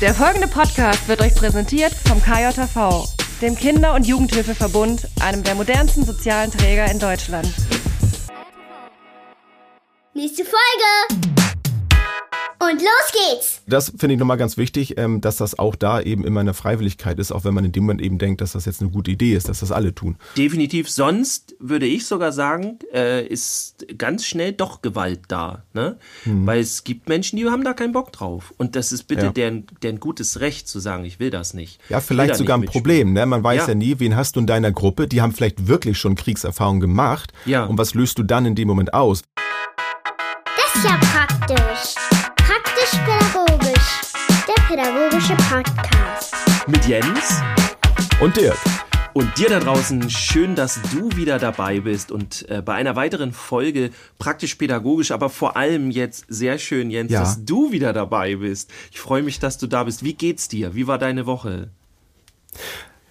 Der folgende Podcast wird euch präsentiert vom KJV, dem Kinder- und Jugendhilfeverbund, einem der modernsten sozialen Träger in Deutschland. Nächste Folge! Und los geht's! Das finde ich nochmal ganz wichtig, ähm, dass das auch da eben immer eine Freiwilligkeit ist, auch wenn man in dem Moment eben denkt, dass das jetzt eine gute Idee ist, dass das alle tun. Definitiv. Sonst würde ich sogar sagen, äh, ist ganz schnell doch Gewalt da. Ne? Mhm. Weil es gibt Menschen, die haben da keinen Bock drauf. Und das ist bitte ja. deren, deren gutes Recht zu sagen, ich will das nicht. Ja, vielleicht sogar ein Problem. Ne? Man weiß ja. ja. nie, wen hast du in deiner Gruppe, die haben vielleicht wirklich schon Kriegserfahrung gemacht. Ja. Und was löst du dann in dem Moment aus? Das ist ja praktisch. Podcast. Mit Jens. Und Dirk. Und dir da draußen, schön, dass du wieder dabei bist und äh, bei einer weiteren Folge praktisch-pädagogisch, aber vor allem jetzt sehr schön, Jens, ja. dass du wieder dabei bist. Ich freue mich, dass du da bist. Wie geht's dir? Wie war deine Woche?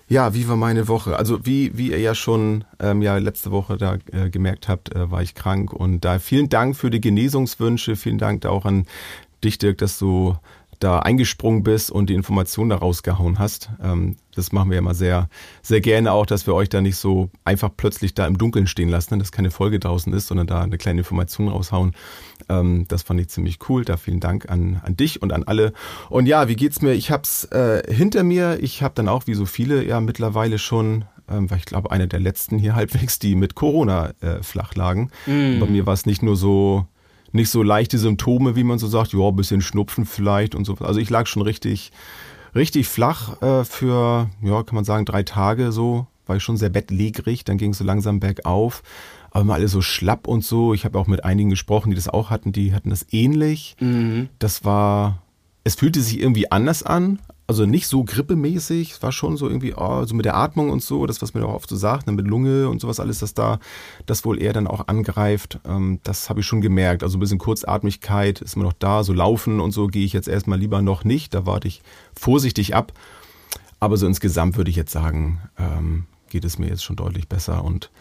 Ja, wie war meine Woche? Also wie, wie ihr ja schon ähm, ja letzte Woche da äh, gemerkt habt, äh, war ich krank und da vielen Dank für die Genesungswünsche, vielen Dank da auch an dich, Dirk, dass du da eingesprungen bist und die Informationen da rausgehauen hast. Ähm, das machen wir ja immer sehr, sehr gerne auch, dass wir euch da nicht so einfach plötzlich da im Dunkeln stehen lassen, ne, dass keine Folge draußen ist, sondern da eine kleine Information raushauen. Ähm, das fand ich ziemlich cool. Da vielen Dank an, an dich und an alle. Und ja, wie geht's mir? Ich hab's äh, hinter mir. Ich habe dann auch, wie so viele, ja mittlerweile schon ähm, weil ich glaube, eine der letzten hier halbwegs, die mit Corona äh, flach lagen. Mm. Bei mir war es nicht nur so nicht so leichte Symptome, wie man so sagt, ja, ein bisschen Schnupfen vielleicht und so. Also ich lag schon richtig, richtig flach äh, für, ja, kann man sagen, drei Tage so. War ich schon sehr bettlägerig, dann ging es so langsam bergauf. Aber immer alle so schlapp und so. Ich habe auch mit einigen gesprochen, die das auch hatten, die hatten das ähnlich. Mhm. Das war, es fühlte sich irgendwie anders an, also nicht so grippemäßig, es war schon so irgendwie, oh, so mit der Atmung und so, das, was man auch oft so sagt, ne, mit Lunge und sowas alles, dass da das wohl eher dann auch angreift. Ähm, das habe ich schon gemerkt. Also ein bisschen Kurzatmigkeit ist immer noch da, so laufen und so gehe ich jetzt erstmal lieber noch nicht. Da warte ich vorsichtig ab. Aber so insgesamt würde ich jetzt sagen, ähm, geht es mir jetzt schon deutlich besser und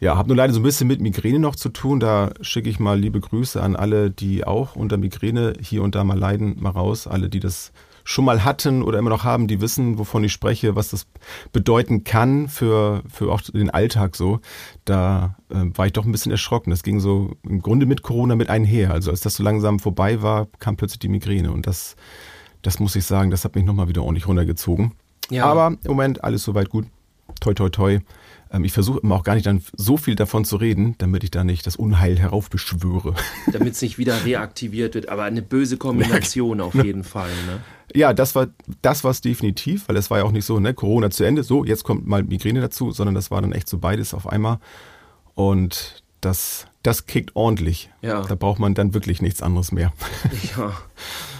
ja, habe nur leider so ein bisschen mit Migräne noch zu tun. Da schicke ich mal liebe Grüße an alle, die auch unter Migräne hier und da mal leiden, mal raus. Alle, die das schon mal hatten oder immer noch haben, die wissen, wovon ich spreche, was das bedeuten kann für, für auch den Alltag so. Da äh, war ich doch ein bisschen erschrocken. Das ging so im Grunde mit Corona mit einher. Also als das so langsam vorbei war, kam plötzlich die Migräne. Und das, das muss ich sagen, das hat mich nochmal wieder ordentlich runtergezogen. Ja. Aber im Moment alles soweit gut. Toi, toi, toi. Ähm, ich versuche immer auch gar nicht dann so viel davon zu reden, damit ich da nicht das Unheil heraufbeschwöre. Damit es nicht wieder reaktiviert wird, aber eine böse Kombination auf jeden Fall. Ne? Ja, das war das war es definitiv, weil es war ja auch nicht so, ne, Corona zu Ende, so, jetzt kommt mal Migräne dazu, sondern das war dann echt so beides auf einmal. Und das, das kickt ordentlich. Ja. Da braucht man dann wirklich nichts anderes mehr. Ja,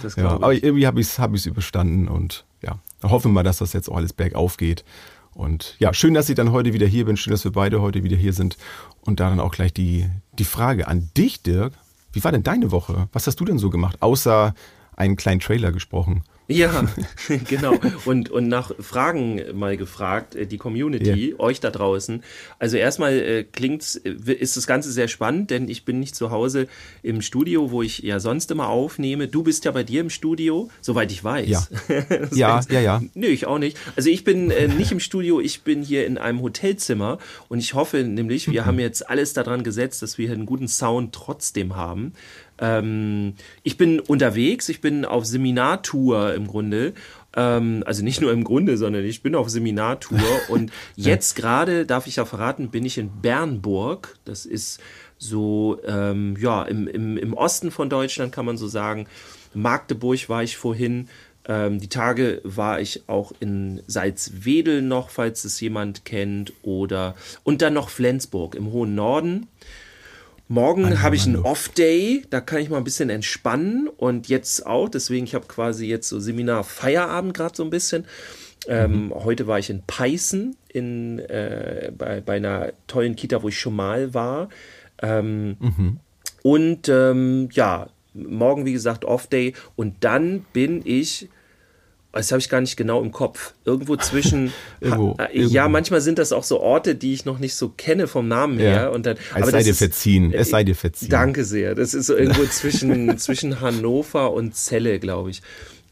das glaube ja, Aber irgendwie habe ich es hab überstanden und ja, hoffen wir mal, dass das jetzt auch alles bergauf geht. Und ja, schön, dass ich dann heute wieder hier bin. Schön, dass wir beide heute wieder hier sind. Und da dann auch gleich die, die Frage an dich, Dirk. Wie war denn deine Woche? Was hast du denn so gemacht? Außer einen kleinen Trailer gesprochen. Ja, genau. Und, und nach Fragen mal gefragt, äh, die Community, yeah. euch da draußen. Also erstmal äh, klingt's, äh, ist das Ganze sehr spannend, denn ich bin nicht zu Hause im Studio, wo ich ja sonst immer aufnehme. Du bist ja bei dir im Studio, soweit ich weiß. Ja, ja, heißt, ja, ja. Nö, ich auch nicht. Also ich bin äh, nicht im Studio, ich bin hier in einem Hotelzimmer und ich hoffe nämlich, wir mhm. haben jetzt alles daran gesetzt, dass wir einen guten Sound trotzdem haben. Ähm, ich bin unterwegs, ich bin auf Seminartour im Grunde. Ähm, also nicht nur im Grunde, sondern ich bin auf Seminartour. Und jetzt gerade, darf ich ja verraten, bin ich in Bernburg. Das ist so, ähm, ja, im, im, im Osten von Deutschland kann man so sagen. Magdeburg war ich vorhin. Ähm, die Tage war ich auch in Salzwedel noch, falls es jemand kennt, oder und dann noch Flensburg im hohen Norden. Morgen habe ich einen Off-Day, da kann ich mal ein bisschen entspannen und jetzt auch, deswegen, ich habe quasi jetzt so Seminar-Feierabend gerade so ein bisschen. Ähm, mhm. Heute war ich in Peißen in, äh, bei, bei einer tollen Kita, wo ich schon mal war. Ähm, mhm. Und ähm, ja, morgen, wie gesagt, Off-Day. Und dann bin ich das habe ich gar nicht genau im Kopf. Irgendwo zwischen. irgendwo, ha, äh, ja, manchmal sind das auch so Orte, die ich noch nicht so kenne vom Namen her. Ja. Und dann, es aber sei dir verziehen. Es sei dir verziehen. Danke sehr. Das ist so irgendwo zwischen, zwischen Hannover und Celle, glaube ich.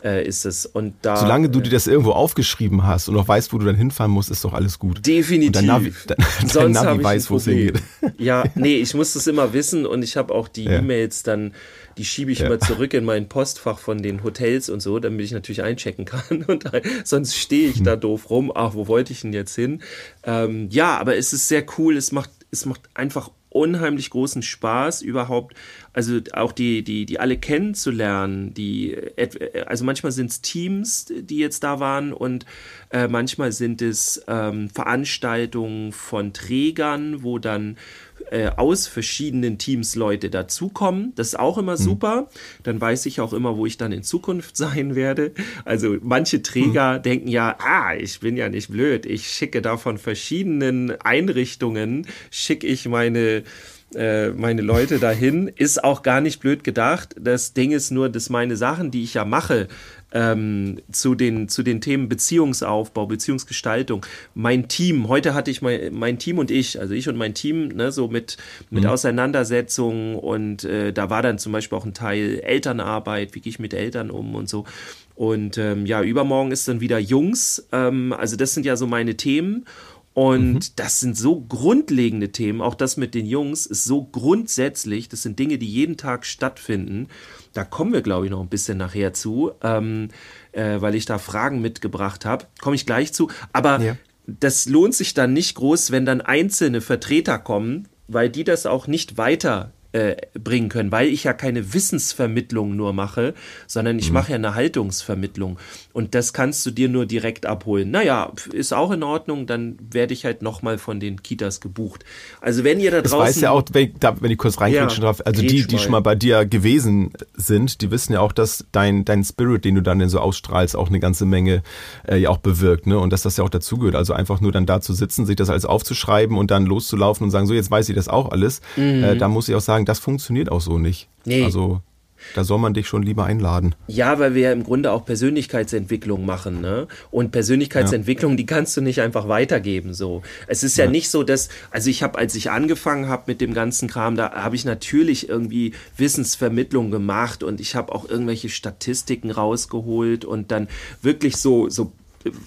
äh, ist es. Und da, Solange du dir das irgendwo aufgeschrieben hast und auch weißt, wo du dann hinfahren musst, ist doch alles gut. Definitiv. Und dein Navi, dein, dein Navi weiß, wo es hingeht. Ja, nee, ich muss das immer wissen und ich habe auch die Ja. E-Mails dann, die schiebe ich Ja. immer zurück in mein Postfach von den Hotels und so, damit ich natürlich einchecken kann. Und sonst stehe ich Hm. da doof rum. Ach, wo wollte ich denn jetzt hin? Ähm, ja, aber es ist sehr cool. Es macht, es macht einfach unheimlich großen Spaß überhaupt, also auch die, die, die alle kennenzulernen, die, also manchmal sind es Teams, die jetzt da waren und äh, manchmal sind es ähm, Veranstaltungen von Trägern, wo dann äh, aus verschiedenen Teams Leute dazukommen. Das ist auch immer super. Dann weiß ich auch immer, wo ich dann in Zukunft sein werde. Also manche Träger denken ja, ah, ich bin ja nicht blöd. Ich schicke da von verschiedenen Einrichtungen, schicke ich meine äh, meine Leute dahin, ist auch gar nicht blöd gedacht. Das Ding ist nur, dass meine Sachen, die ich ja mache, ähm, zu, den, zu den Themen Beziehungsaufbau, Beziehungsgestaltung, mein Team, heute hatte ich mein, mein Team und ich, also ich und mein Team, ne, so mit, mit Auseinandersetzungen und äh, da war dann zum Beispiel auch ein Teil Elternarbeit, wie gehe ich mit Eltern um und so. Und ähm, ja, übermorgen ist dann wieder Jungs, ähm, also das sind ja so meine Themen. Und das sind so grundlegende Themen. Auch das mit den Jungs ist so grundsätzlich. Das sind Dinge, die jeden Tag stattfinden. Da kommen wir, glaube ich, noch ein bisschen nachher zu, ähm, äh, weil ich da Fragen mitgebracht habe. Komme ich gleich zu. Aber Ja. das lohnt sich dann nicht groß, wenn dann einzelne Vertreter kommen, weil die das auch nicht weiter äh, bringen können, weil ich ja keine Wissensvermittlung nur mache, sondern ich mache ja eine Haltungsvermittlung. Und das kannst du dir nur direkt abholen. Naja, ist auch in Ordnung, dann werde ich halt nochmal von den Kitas gebucht. Also wenn ihr da draußen... weiß ja auch, wenn ich, da, wenn ich kurz reingrätschen Ja, also die, die schon mal bei dir gewesen sind, die wissen ja auch, dass dein, dein Spirit, den du dann so ausstrahlst, auch eine ganze Menge äh, ja auch bewirkt, ne? Und dass das ja auch dazugehört. Also einfach nur dann da zu sitzen, sich das alles aufzuschreiben und dann loszulaufen und sagen, so jetzt weiß ich das auch alles. Äh, da muss ich auch sagen, das funktioniert auch so nicht. Nee. Also da soll man dich schon lieber einladen. Ja, weil wir ja im Grunde auch Persönlichkeitsentwicklung machen, ne? Und Persönlichkeitsentwicklung, die kannst du nicht einfach weitergeben, so. Es ist ja, nicht so, dass, also ich habe, als ich angefangen habe mit dem ganzen Kram, da habe ich natürlich irgendwie Wissensvermittlung gemacht und ich habe auch irgendwelche Statistiken rausgeholt und dann wirklich so, so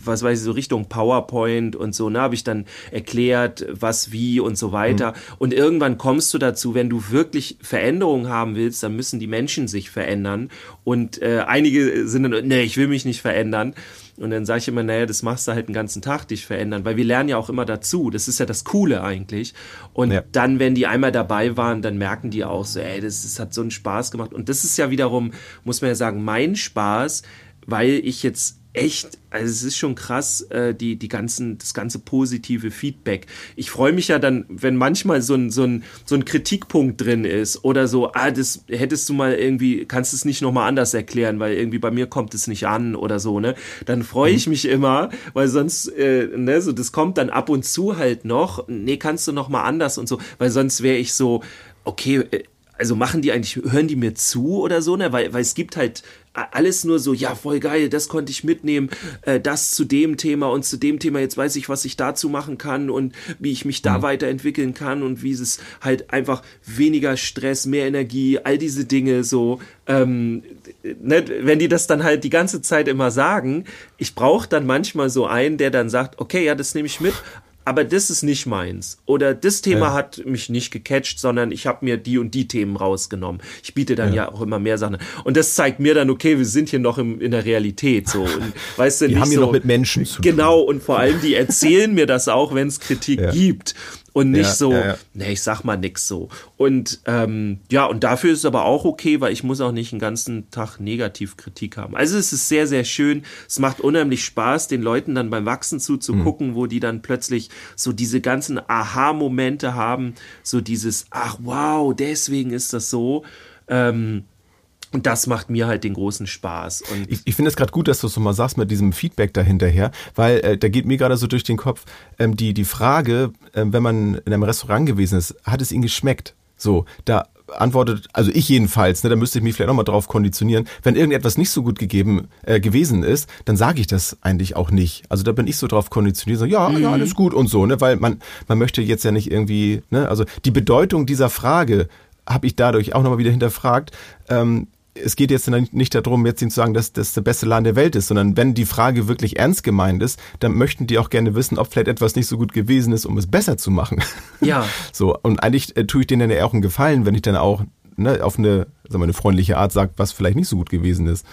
was weiß ich, so Richtung PowerPoint und so, ne, habe ich dann erklärt, was, wie und so weiter. Und irgendwann kommst du dazu, wenn du wirklich Veränderungen haben willst, dann müssen die Menschen sich verändern. Und äh, einige sind dann, nee, ich will mich nicht verändern. Und dann sage ich immer, naja, das machst du halt den ganzen Tag, dich verändern, weil wir lernen ja auch immer dazu. Das ist ja das Coole eigentlich. Und Ja. dann, wenn die einmal dabei waren, dann merken die auch so, ey, das, das hat so einen Spaß gemacht. Und das ist ja wiederum, muss man ja sagen, mein Spaß, weil ich jetzt echt, also es ist schon krass, äh, die, die ganzen, das ganze positive Feedback. Ich freue mich ja dann, wenn manchmal so ein, so ein, so ein Kritikpunkt drin ist oder so, ah, das hättest du mal irgendwie, kannst es nicht nochmal anders erklären, weil irgendwie bei mir kommt es nicht an oder so, ne? Dann freue ich mich immer, weil sonst, äh, ne, so, das kommt dann ab und zu halt noch, nee, kannst du nochmal anders und so, weil sonst wäre ich so, okay, äh, also machen die eigentlich, hören die mir zu oder so, ne? Weil, weil es gibt halt alles nur so, ja, voll geil, das konnte ich mitnehmen, äh, das zu dem Thema und zu dem Thema, jetzt weiß ich, was ich dazu machen kann und wie ich mich da weiterentwickeln kann und wie es halt einfach weniger Stress, mehr Energie, all diese Dinge so, ähm, ne, wenn die das dann halt die ganze Zeit immer sagen, ich brauche dann manchmal so einen, der dann sagt, okay, ja, das nehme ich mit, aber das ist nicht meins. Oder das Thema Ja. hat mich nicht gecatcht, sondern ich habe mir die und die Themen rausgenommen. Ich biete dann ja. auch immer mehr Sachen. Und das zeigt mir dann, okay, wir sind hier noch im, in der Realität. So. Und, weißt du, nicht haben hier so, noch mit Menschen zu tun. Genau, und vor allem, die erzählen mir das auch, wenn es Kritik Ja. gibt. Und nicht Ja, so, ja, ja. nee, ich sag mal nix so. Und ähm, ja, und dafür ist es aber auch okay, weil ich muss auch nicht den ganzen Tag Negativkritik haben. Also es ist sehr, sehr schön. Es macht unheimlich Spaß, den Leuten dann beim Wachsen zuzugucken, wo die dann plötzlich so diese ganzen Aha-Momente haben, so dieses, ach wow, deswegen ist das so. Ähm, und das macht mir halt den großen Spaß. Und Ich, ich finde es gerade gut, dass du es so mal sagst mit diesem Feedback dahinterher, weil äh, da geht mir gerade so durch den Kopf ähm, die, die Frage, äh, wenn man in einem Restaurant gewesen ist, hat es ihnen geschmeckt? So, da antwortet, also ich jedenfalls, ne, da müsste ich mich vielleicht nochmal drauf konditionieren, wenn irgendetwas nicht so gut gegeben äh, gewesen ist, dann sage ich das eigentlich auch nicht. Also da bin ich so drauf konditioniert, so ja, ja, alles gut und so, ne, weil man man möchte jetzt ja nicht irgendwie, ne, also die Bedeutung dieser Frage habe ich dadurch auch nochmal wieder hinterfragt. Ähm, es geht jetzt nicht darum, jetzt ihnen zu sagen, dass das der beste Laden der Welt ist, sondern wenn die Frage wirklich ernst gemeint ist, dann möchten die auch gerne wissen, ob vielleicht etwas nicht so gut gewesen ist, um es besser zu machen. Ja. So, und eigentlich äh, tue ich denen ja auch einen Gefallen, wenn ich dann auch ne, auf eine, sagen wir, eine freundliche Art sage, was vielleicht nicht so gut gewesen ist.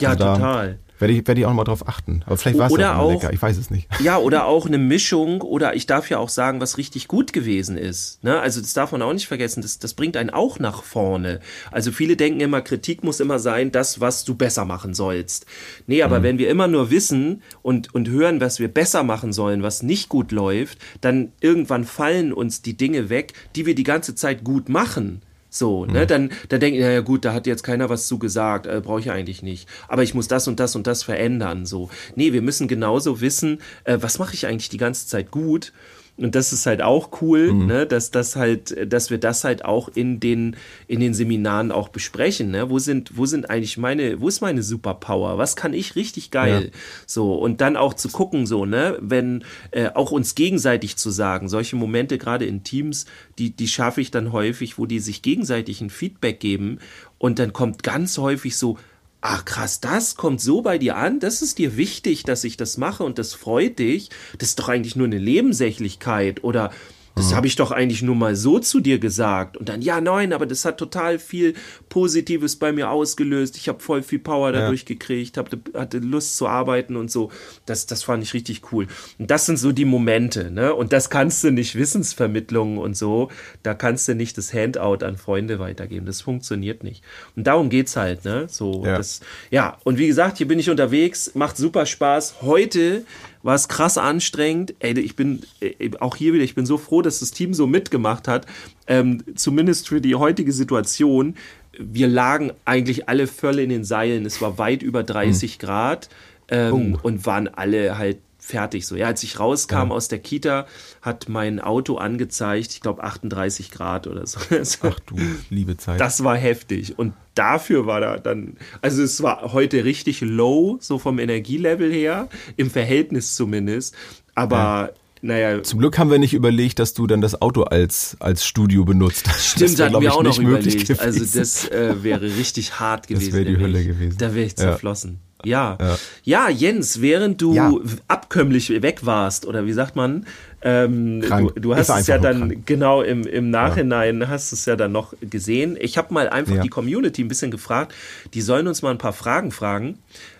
Ja, Also da total. Werde ich, werde ich auch nochmal drauf achten. Aber vielleicht war es ja auch, mal lecker, ich weiß es nicht. Ja, oder auch eine Mischung, oder ich darf ja auch sagen, was richtig gut gewesen ist. Ne? Also das darf man auch nicht vergessen, das, das bringt einen auch nach vorne. Also viele denken immer, Kritik muss immer sein, das, was du besser machen sollst. Nee, aber wenn wir immer nur wissen und, und hören, was wir besser machen sollen, was nicht gut läuft, dann irgendwann fallen uns die Dinge weg, die wir die ganze Zeit gut machen. So, ne, dann, dann denke ich, naja gut, da hat jetzt keiner was zu gesagt, äh, brauche ich eigentlich nicht. Aber ich muss das und das und das verändern. So. Nee, wir müssen genauso wissen, äh, was mache ich eigentlich die ganze Zeit gut. Und das ist halt auch cool, ne, dass das halt, dass wir das halt auch in den, in den Seminaren auch besprechen. Ne? Wo sind, wo sind eigentlich meine, wo ist meine Superpower? Was kann ich richtig geil? So, und dann auch zu gucken, so, ne, wenn äh, auch uns gegenseitig zu sagen, solche Momente gerade in Teams, die, die schaffe ich dann häufig, wo die sich gegenseitig ein Feedback geben und dann kommt ganz häufig so, ach krass, das kommt so bei dir an, das ist dir wichtig, dass ich das mache und das freut dich, das ist doch eigentlich nur eine Nebensächlichkeit oder das habe ich doch eigentlich nur mal so zu dir gesagt. Und dann, ja, nein, aber das hat total viel Positives bei mir ausgelöst. Ich habe voll viel Power dadurch gekriegt, hab, hatte Lust zu arbeiten und so. Das, das fand ich richtig cool. Und das sind so die Momente, ne? Und das kannst du nicht Wissensvermittlung und so. Da kannst du nicht das Handout an Freunde weitergeben. Das funktioniert nicht. Und darum geht's halt, ne? So, Ja. das, ja. Und wie gesagt, hier bin ich unterwegs, macht super Spaß. Heute war es krass anstrengend. Ey, ich bin äh, auch hier wieder, ich bin so froh, dass das Team so mitgemacht hat. Ähm, zumindest für die heutige Situation. Wir lagen eigentlich alle voll in den Seilen. Es war weit über 30 Grad ähm, und waren alle halt fertig so. Ja, als ich rauskam aus der Kita, hat mein Auto angezeigt, ich glaube 38 Grad oder so. So. Ach du liebe Zeit. Das war heftig. Und dafür war da dann, also es war heute richtig low, so vom Energielevel her, im Verhältnis zumindest. Aber naja, Zum Glück haben wir nicht überlegt, dass du dann das Auto als, als Studio benutzt. stimmt, Das hatten wir auch noch überlegt. Also gewesen. das äh, wäre richtig hart gewesen. wär die da wär Hölle gewesen. Da wäre ich Ja. zerflossen. Ja. Ja. ja. Jens, während du Ja. abkömmlich weg warst, oder wie sagt man, ähm, du, du hast es ja dann, krank. genau, im, im Nachhinein hast du es ja dann noch gesehen. Ich habe mal einfach Ja. die Community ein bisschen gefragt, die sollen uns mal ein paar Fragen fragen.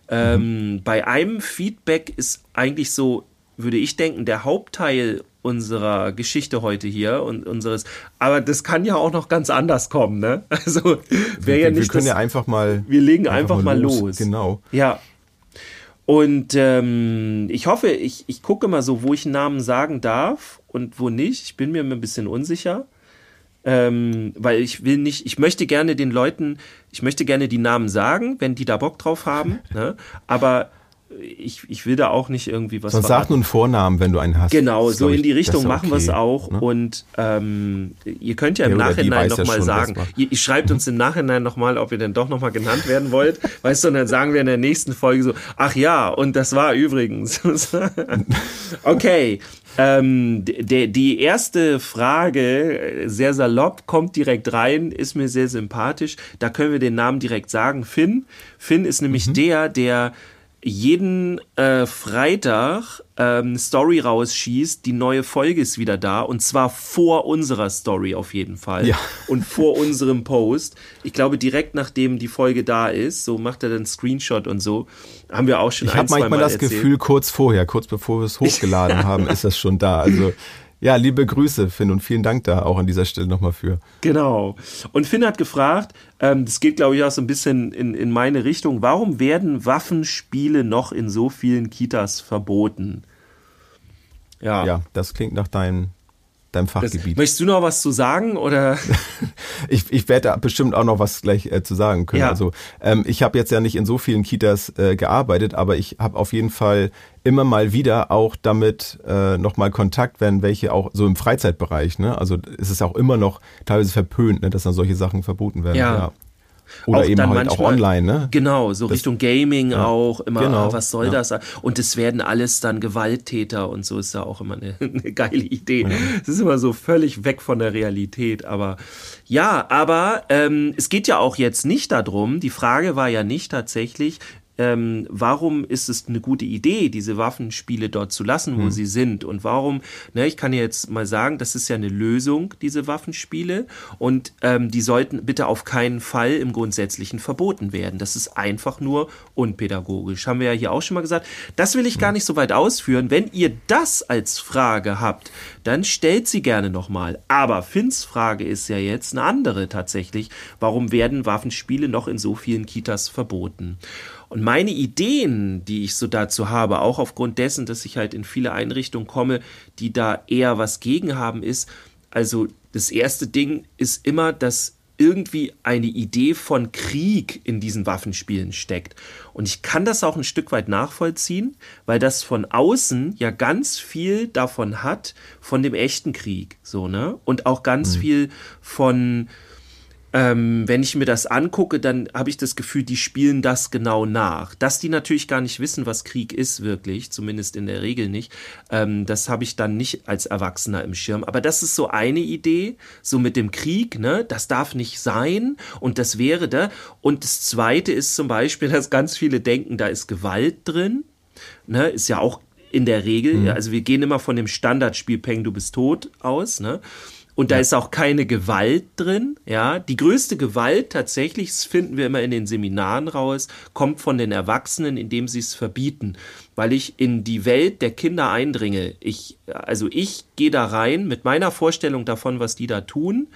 Ähm, Bei einem Feedback ist eigentlich so, würde ich denken, der Hauptteil unserer Geschichte heute hier und unseres, aber das kann ja auch noch ganz anders kommen, ne? Also wäre wir, ja wir nicht können das, ja einfach mal. wir legen einfach, mal los. Genau. Ja. Und ähm, ich hoffe, ich, ich gucke mal so, wo ich einen Namen sagen darf und wo nicht. Ich bin mir ein bisschen unsicher. Ähm, weil ich will nicht, ich möchte gerne den Leuten, ich möchte gerne die Namen sagen, wenn die da Bock drauf haben, ne? aber ich, ich will da auch nicht irgendwie was Sonst sag nur einen Vornamen, wenn du einen hast. Genau, Das so in die ich, Richtung machen wir es okay, auch. ne? Und ähm, ihr könnt ja im Der die Nachhinein ja nochmal schon, sagen, ihr, ihr schreibt uns im Nachhinein nochmal, ob ihr denn doch nochmal genannt werden wollt. weißt du, und dann sagen wir in der nächsten Folge so, ach ja, und das war übrigens. okay, ähm, die, die erste Frage, äh, sehr salopp, kommt direkt rein, ist mir sehr sympathisch. Da können wir den Namen direkt sagen. Finn. Finn ist nämlich Mhm. der, der jeden äh, Freitag ähm, Story rausschießt, die neue Folge ist wieder da und zwar vor unserer Story auf jeden Fall Ja. und vor unserem Post. Ich glaube direkt nachdem die Folge da ist, so macht er dann Screenshot und so. Haben wir auch schon Ich habe manchmal Mal das erzählt. Gefühl, kurz vorher, kurz bevor wir es hochgeladen haben, ist das schon da. Also ja, liebe Grüße, Finn, und vielen Dank da auch an dieser Stelle nochmal für. Genau. Und Finn hat gefragt, ähm, das geht glaube ich auch so ein bisschen in, in meine Richtung, warum werden Waffenspiele noch in so vielen Kitas verboten? Ja. Ja, das klingt nach deinem, deinem Das, Fachgebiet. möchtest du noch was zu sagen oder? Ich, ich werde da bestimmt auch noch was gleich äh, zu sagen können. Ja. Also ähm, ich habe jetzt ja nicht in so vielen Kitas äh, gearbeitet, aber ich habe auf jeden Fall immer mal wieder auch damit äh, nochmal Kontakt, wenn welche auch so im Freizeitbereich, ne? Also es ist auch immer noch teilweise verpönt, ne, dass dann solche Sachen verboten werden. Ja. Oder Auch eben dann halt auch manchmal- online, ne? Genau, so Richtung Gaming auch, immer, genau, ah, was soll ja. das? Und es werden alles dann Gewalttäter und so ist ja auch immer eine, eine geile Idee. Es ist immer so völlig weg von der Realität, aber ja, aber ähm, es geht ja auch jetzt nicht darum, die Frage war ja nicht tatsächlich, ähm, warum ist es eine gute Idee, diese Waffenspiele dort zu lassen, wo sie sind? Und warum, ne, ich kann jetzt mal sagen, das ist ja eine Lösung, diese Waffenspiele. Und ähm, die sollten bitte auf keinen Fall im Grundsätzlichen verboten werden. Das ist einfach nur unpädagogisch. Haben wir ja hier auch schon mal gesagt. Das will ich gar nicht so weit ausführen. Wenn ihr das als Frage habt, dann stellt sie gerne nochmal. Aber Finns Frage ist ja jetzt eine andere tatsächlich. Warum werden Waffenspiele noch in so vielen Kitas verboten? Und meine Ideen, die ich so dazu habe, auch aufgrund dessen, dass ich halt in viele Einrichtungen komme, die da eher was gegen haben, ist, also das erste Ding ist immer, dass irgendwie eine Idee von Krieg in diesen Waffenspielen steckt. Und ich kann das auch ein Stück weit nachvollziehen, weil das von außen ja ganz viel davon hat, von dem echten Krieg, so, ne? Und auch ganz viel von, ähm, wenn ich mir das angucke, dann habe ich das Gefühl, die spielen das genau nach. Dass die natürlich gar nicht wissen, was Krieg ist, wirklich, zumindest in der Regel nicht, ähm, das habe ich dann nicht als Erwachsener im Schirm. Aber das ist so eine Idee, so mit dem Krieg, ne, das darf nicht sein und das wäre da. Und das zweite ist zum Beispiel, dass ganz viele denken, da ist Gewalt drin, ne, ist ja auch in der Regel, also wir gehen immer von dem Standardspiel Peng, du bist tot aus, ne? Und da ist auch keine Gewalt drin, ja. Die größte Gewalt tatsächlich, das finden wir immer in den Seminaren raus, kommt von den Erwachsenen, indem sie es verbieten. Weil ich in die Welt der Kinder eindringe. Ich, also ich gehe da rein mit meiner Vorstellung davon, was die da tun.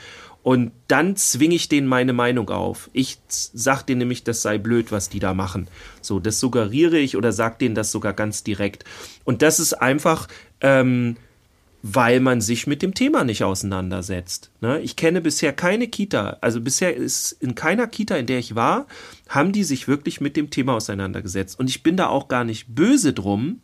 Und dann zwinge ich denen meine Meinung auf. Ich sag denen nämlich, das sei blöd, was die da machen. So, das suggeriere ich oder sag denen das sogar ganz direkt. Und das ist einfach, ähm, weil man sich mit dem Thema nicht auseinandersetzt. Ne? Ich kenne bisher keine Kita, also bisher ist in keiner Kita, in der ich war, haben die sich wirklich mit dem Thema auseinandergesetzt. Und ich bin da auch gar nicht böse drum,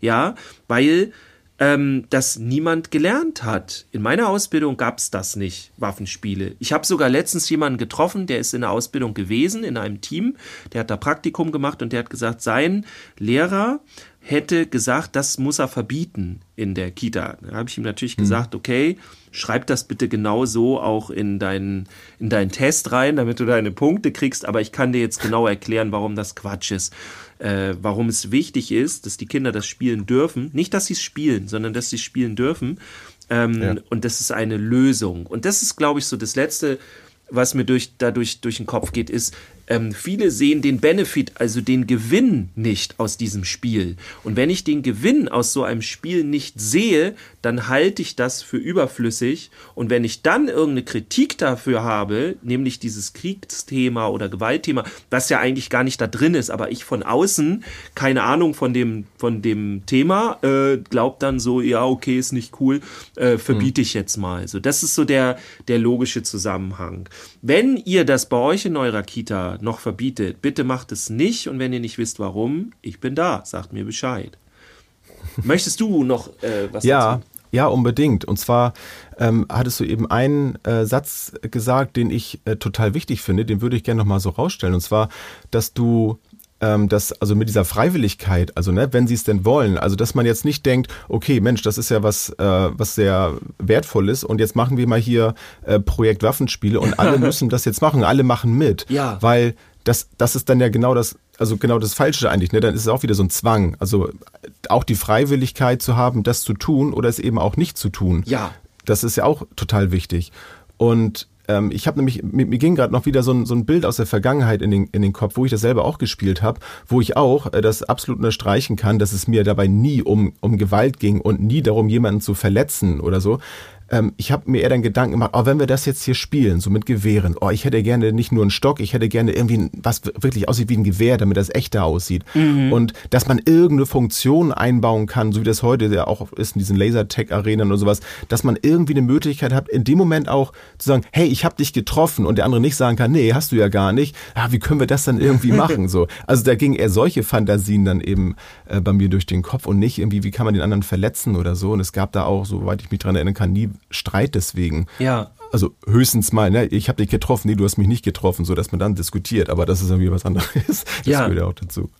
ja, weil ähm, das niemand gelernt hat. In meiner Ausbildung gab es das nicht, Waffenspiele. Ich habe sogar letztens jemanden getroffen, der ist in der Ausbildung gewesen, in einem Team, der hat da Praktikum gemacht und der hat gesagt, sein Lehrer hätte gesagt, das muss er verbieten in der Kita. Da habe ich ihm natürlich gesagt, okay, schreib das bitte genau so auch in deinen, in deinen Test rein, damit du deine Punkte kriegst, aber ich kann dir jetzt genau erklären, warum das Quatsch ist. Äh, warum es wichtig ist, dass die Kinder das spielen dürfen. Nicht, dass sie es spielen, sondern dass sie es spielen dürfen. Ähm, Ja. Und das ist eine Lösung. Und das ist, glaube ich, so das Letzte, was mir durch, dadurch durch den Kopf geht, ist, ähm, viele sehen den Benefit, also den Gewinn nicht aus diesem Spiel. Und wenn ich den Gewinn aus so einem Spiel nicht sehe, dann halte ich das für überflüssig. Und wenn ich dann irgendeine Kritik dafür habe, nämlich dieses Kriegsthema oder Gewaltthema, was ja eigentlich gar nicht da drin ist, aber ich von außen keine Ahnung von dem, von dem Thema, äh, glaubt dann so, ja, okay, ist nicht cool, äh, verbiete ich jetzt mal. So, das ist so der, der logische Zusammenhang. Wenn ihr das bei euch in eurer Kita noch verbietet, bitte macht es nicht und wenn ihr nicht wisst warum, ich bin da, sagt mir Bescheid. Möchtest du noch äh, was Ja, dazu? ja, unbedingt. Und zwar ähm, hattest du eben einen äh, Satz gesagt, den ich äh, total wichtig finde, den würde ich gerne nochmal so rausstellen. Und zwar, dass du ähm, das, also mit dieser Freiwilligkeit, also ne, wenn sie es denn wollen, also dass man jetzt nicht denkt, okay, Mensch, das ist ja was, äh, was sehr wertvoll ist und jetzt machen wir mal hier äh, Projekt Waffenspiele und alle müssen das jetzt machen, alle machen mit. Ja. Weil das, das ist dann ja genau das, also genau das Falsche eigentlich, ne? Dann ist es auch wieder so ein Zwang. Also auch die Freiwilligkeit zu haben, das zu tun oder es eben auch nicht zu tun. Ja. Das ist ja auch total wichtig. Und ähm, ich habe nämlich, mir, mir ging gerade noch wieder so ein, so ein Bild aus der Vergangenheit in den, in den Kopf, wo ich das selber auch gespielt habe, wo ich auch äh, das absolut unterstreichen kann, dass es mir dabei nie um, um Gewalt ging und nie darum, jemanden zu verletzen oder so. Ähm, ich habe mir eher dann Gedanken gemacht, oh, wenn wir das jetzt hier spielen, so mit Gewehren, oh, ich hätte gerne nicht nur einen Stock, ich hätte gerne irgendwie ein, was wirklich aussieht wie ein Gewehr, damit das echter aussieht. Und dass man irgendeine Funktion einbauen kann, so wie das heute ja auch ist in diesen Lasertech-Arenen und sowas, dass man irgendwie eine Möglichkeit hat, in dem Moment auch zu sagen, hey, ich habe dich getroffen und der andere nicht sagen kann, nee, hast du ja gar nicht. Ja, wie können wir das dann irgendwie machen? So, also da gingen eher solche Fantasien dann eben äh, bei mir durch den Kopf und nicht irgendwie, wie kann man den anderen verletzen oder so. Und es gab da auch, soweit ich mich dran erinnern kann, nie Streit deswegen. Ja. also höchstens mal, ne, ich habe dich getroffen, nee, du hast mich nicht getroffen, so dass man dann diskutiert, aber das ist irgendwie was anderes. Das Ja. gehört ja auch dazu.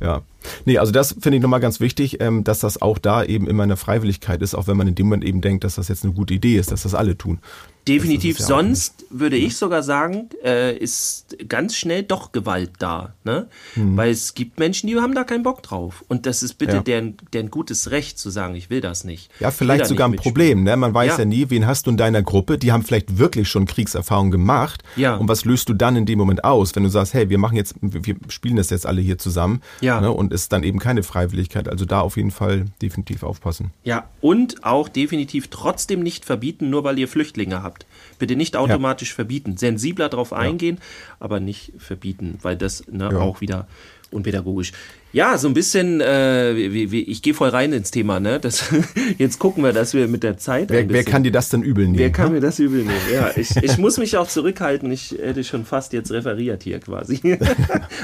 Ja. Nee, also das finde ich nochmal ganz wichtig, ähm, dass das auch da eben immer eine Freiwilligkeit ist, auch wenn man in dem Moment eben denkt, dass das jetzt eine gute Idee ist, dass das alle tun. Definitiv. Ja Sonst würde ich sogar sagen, äh, ist ganz schnell doch Gewalt da. Ne? Weil es gibt Menschen, die haben da keinen Bock drauf. Und das ist bitte Hm. Ja. deren, deren gutes Recht zu sagen, ich will das nicht. Ja, vielleicht sogar ein. Problem. Ne? Man weiß ja. Ja. nie, wen hast du in deiner Gruppe. Die haben vielleicht wirklich schon Kriegserfahrung gemacht. Ja. Und was löst du dann in dem Moment aus, wenn du sagst, hey, wir machen jetzt, wir spielen das jetzt alle hier zusammen. Ja. Ne? Und ist dann eben keine Freiwilligkeit. Also da auf jeden Fall definitiv aufpassen. Ja, und auch definitiv trotzdem nicht verbieten, nur weil ihr Flüchtlinge habt. Bitte nicht automatisch verbieten. Sensibler drauf eingehen, aber nicht verbieten, weil das ne, Ja. auch wieder unpädagogisch. Ja, so ein bisschen, äh, wie, wie, ich gehe voll rein ins Thema, ne? Das, jetzt gucken wir, dass wir mit der Zeit. Wer, wer kann dir das denn übel nehmen? Wer kann ne? mir das übel nehmen? Ja, ich, ich muss mich auch zurückhalten. Ich hätte schon fast jetzt referiert hier quasi.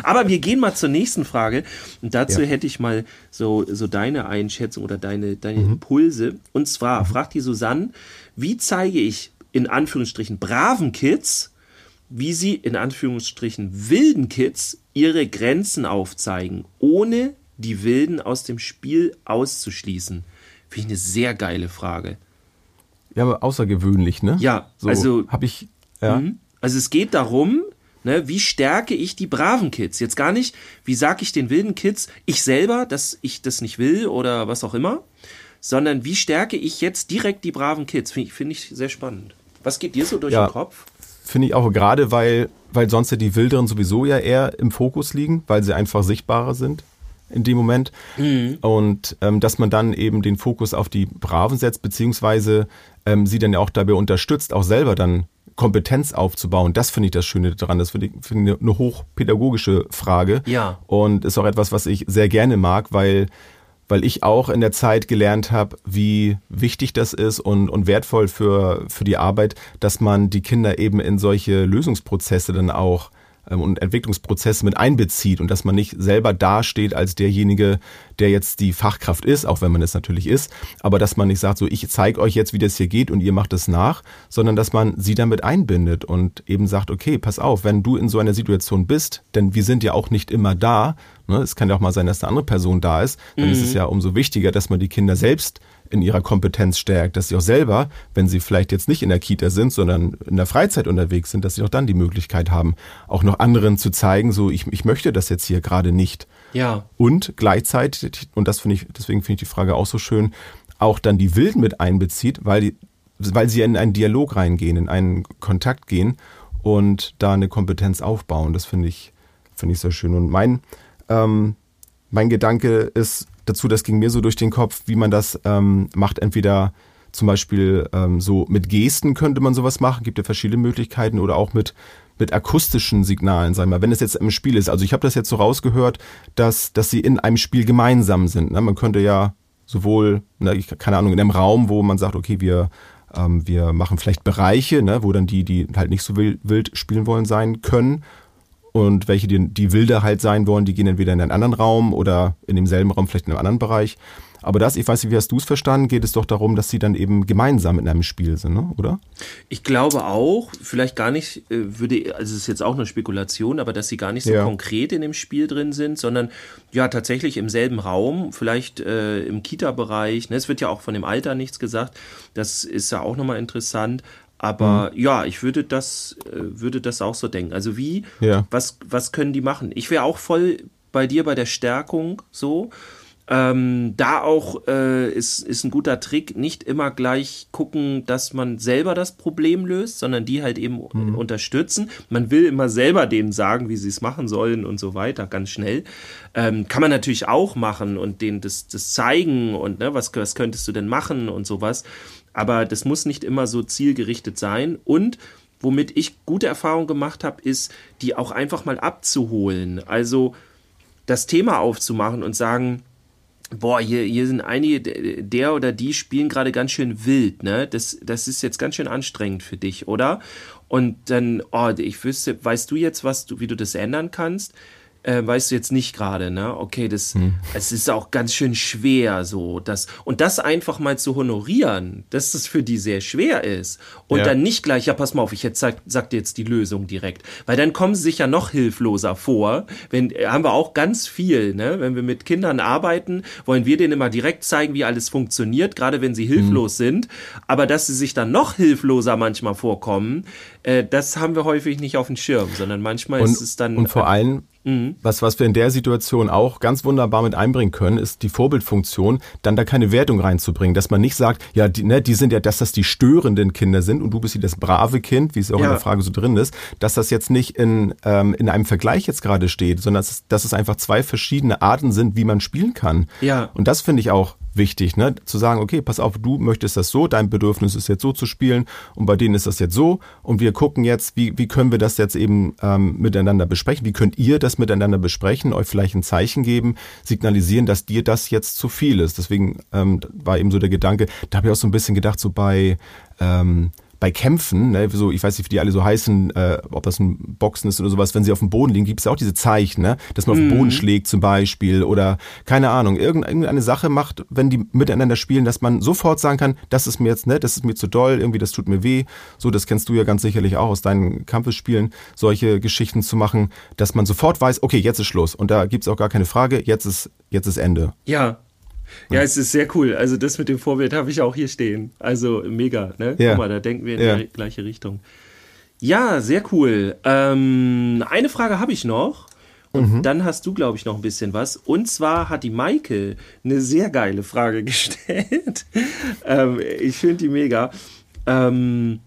Aber wir gehen mal zur nächsten Frage. Und dazu Ja. hätte ich mal so, so deine Einschätzung oder deine, deine Mhm. Impulse. Und zwar fragt die Susanne, wie zeige ich in Anführungsstrichen braven Kids, wie sie in Anführungsstrichen wilden Kids ihre Grenzen aufzeigen, ohne die Wilden aus dem Spiel auszuschließen? Finde ich eine sehr geile Frage. Ja, aber außergewöhnlich, ne? Ja, so, also- Habe ich, ja. Mhm. Also es geht darum, ne, wie stärke ich die braven Kids? Jetzt gar nicht, wie sage ich den wilden Kids, ich selber, dass ich das nicht will oder was auch immer, sondern wie stärke ich jetzt direkt die braven Kids? Finde ich, find ich sehr spannend. Was geht dir so durch Ja. den Kopf? Finde ich auch gerade, weil, weil sonst ja die Wilderen sowieso ja eher im Fokus liegen, weil sie einfach sichtbarer sind in dem Moment. Und ähm, dass man dann eben den Fokus auf die Braven setzt, beziehungsweise ähm, sie dann ja auch dabei unterstützt, auch selber dann Kompetenz aufzubauen. Das finde ich das Schöne daran. Das finde ich, finde ich eine hochpädagogische Frage. Ja. Und ist auch etwas, was ich sehr gerne mag, weil weil ich auch in der Zeit gelernt habe, wie wichtig das ist und, und wertvoll für, für die Arbeit, dass man die Kinder eben in solche Lösungsprozesse dann auch ähm, und Entwicklungsprozesse mit einbezieht und dass man nicht selber dasteht als derjenige, der jetzt die Fachkraft ist, auch wenn man es natürlich ist, aber dass man nicht sagt, so ich zeige euch jetzt, wie das hier geht und ihr macht es nach, sondern dass man sie damit einbindet und eben sagt, okay, pass auf, wenn du in so einer Situation bist, denn wir sind ja auch nicht immer da, ne, es kann ja auch mal sein, dass eine andere Person da ist, dann ist es ja umso wichtiger, dass man die Kinder selbst in ihrer Kompetenz stärkt, dass sie auch selber, wenn sie vielleicht jetzt nicht in der Kita sind, sondern in der Freizeit unterwegs sind, dass sie auch dann die Möglichkeit haben, auch noch anderen zu zeigen, so ich, ich möchte das jetzt hier gerade nicht. Ja. Und gleichzeitig, und das finde ich, deswegen finde ich die Frage auch so schön, auch dann die Wilden mit einbezieht, weil, die, weil sie in einen Dialog reingehen, in einen Kontakt gehen und da eine Kompetenz aufbauen. Das finde ich, finde ich sehr schön. Und mein, ähm, mein Gedanke ist dazu, das ging mir so durch den Kopf, wie man das ähm, macht. Entweder zum Beispiel ähm, so mit Gesten könnte man sowas machen, gibt ja verschiedene Möglichkeiten oder auch mit mit akustischen Signalen, sagen wir mal, wenn es jetzt im Spiel ist. Also ich habe das jetzt so rausgehört, dass dass sie in einem Spiel gemeinsam sind. Ne? Man könnte ja sowohl, ne, ich, keine Ahnung, in einem Raum, wo man sagt, okay, wir ähm, wir machen vielleicht Bereiche, ne, wo dann die, die halt nicht so wild spielen wollen, sein können. Und welche, die, die wilder halt sein wollen, die gehen entweder in einen anderen Raum oder in demselben Raum vielleicht in einem anderen Bereich. Aber das, ich weiß nicht, wie hast du es verstanden, geht es doch darum, dass sie dann eben gemeinsam in einem Spiel sind, ne? oder? Ich glaube auch, vielleicht gar nicht, äh, würde, also es ist jetzt auch eine Spekulation, aber dass sie gar nicht so Ja. konkret in dem Spiel drin sind, sondern ja tatsächlich im selben Raum, vielleicht äh, im Kita-Bereich. Ne? Es wird ja auch von dem Alter nichts gesagt. Das ist ja auch nochmal interessant. Aber ja, ich würde das, äh, würde das auch so denken. Also wie, Ja. was, was können die machen? Ich wäre auch voll bei dir bei der Stärkung so. Ähm, da auch äh, ist, ist ein guter Trick, nicht immer gleich gucken, dass man selber das Problem löst, sondern die halt eben unterstützen. Man will immer selber denen sagen, wie sie es machen sollen und so weiter, ganz schnell. Ähm, kann man natürlich auch machen und denen das, das zeigen und ne, was, was könntest du denn machen und sowas. Aber das muss nicht immer so zielgerichtet sein. Und womit ich gute Erfahrungen gemacht habe, ist, die auch einfach mal abzuholen. Also das Thema aufzumachen und sagen, boah, hier, hier sind einige, der oder die spielen gerade ganz schön wild, ne? Das, das ist jetzt ganz schön anstrengend für dich, oder? Und dann, oh, ich wüsste, weißt du jetzt, was du, wie du das ändern kannst? Äh, weißt du jetzt nicht gerade, ne? Okay, das, hm. es ist auch ganz schön schwer, so das und das einfach mal zu honorieren, dass das für die sehr schwer ist und ja. dann nicht gleich, ja, pass mal auf, ich jetzt sag, sag dir jetzt die Lösung direkt, weil dann kommen sie sich ja noch hilfloser vor. Wenn äh, haben wir auch ganz viel, ne? Wenn wir mit Kindern arbeiten, wollen wir denen immer direkt zeigen, wie alles funktioniert, gerade wenn sie hilflos hm. sind, aber dass sie sich dann noch hilfloser manchmal vorkommen, äh, das haben wir häufig nicht auf dem Schirm, sondern manchmal und, ist es dann und vor allem Mhm. Was, was wir in der Situation auch ganz wunderbar mit einbringen können, ist die Vorbildfunktion, dann da keine Wertung reinzubringen, dass man nicht sagt, ja, die, ne, die sind ja, dass das die störenden Kinder sind und du bist hier das brave Kind, wie es auch ja. in der Frage so drin ist, dass das jetzt nicht in, ähm, in einem Vergleich jetzt gerade steht, sondern dass es, dass es einfach zwei verschiedene Arten sind, wie man spielen kann. Ja. Und das finde ich auch wichtig, ne? zu sagen, okay, pass auf, du möchtest das so, dein Bedürfnis ist jetzt so zu spielen und bei denen ist das jetzt so und wir gucken jetzt, wie, wie können wir das jetzt eben ähm, miteinander besprechen, wie könnt ihr das miteinander besprechen, euch vielleicht ein Zeichen geben, signalisieren, dass dir das jetzt zu viel ist. Deswegen ähm, war eben so der Gedanke, da habe ich auch so ein bisschen gedacht, so bei ähm, bei Kämpfen, ne, so, ich weiß nicht, wie die alle so heißen, äh, ob das ein Boxen ist oder sowas, wenn sie auf dem Boden liegen, gibt es ja auch diese Zeichen, ne, dass man auf den Boden mhm. schlägt zum Beispiel oder keine Ahnung, irgendeine Sache macht, wenn die miteinander spielen, dass man sofort sagen kann, das ist mir jetzt, ne, das ist mir zu doll, irgendwie, das tut mir weh. So, das kennst du ja ganz sicherlich auch aus deinen Kampfesspielen, solche Geschichten zu machen, dass man sofort weiß, okay, jetzt ist Schluss. Und da gibt's auch gar keine Frage, jetzt ist, jetzt ist Ende. Ja, ja, es ist sehr cool. Also das mit dem Vorbild habe ich auch hier stehen. Also mega, ne? Ja. Guck mal, da denken wir in ja. die gleiche Richtung. Ja, sehr cool. Ähm, eine Frage habe ich noch. Und mhm. dann hast du, glaube ich, noch ein bisschen was. Und zwar hat die Maike eine sehr geile Frage gestellt. ähm, ich finde die mega. Ähm,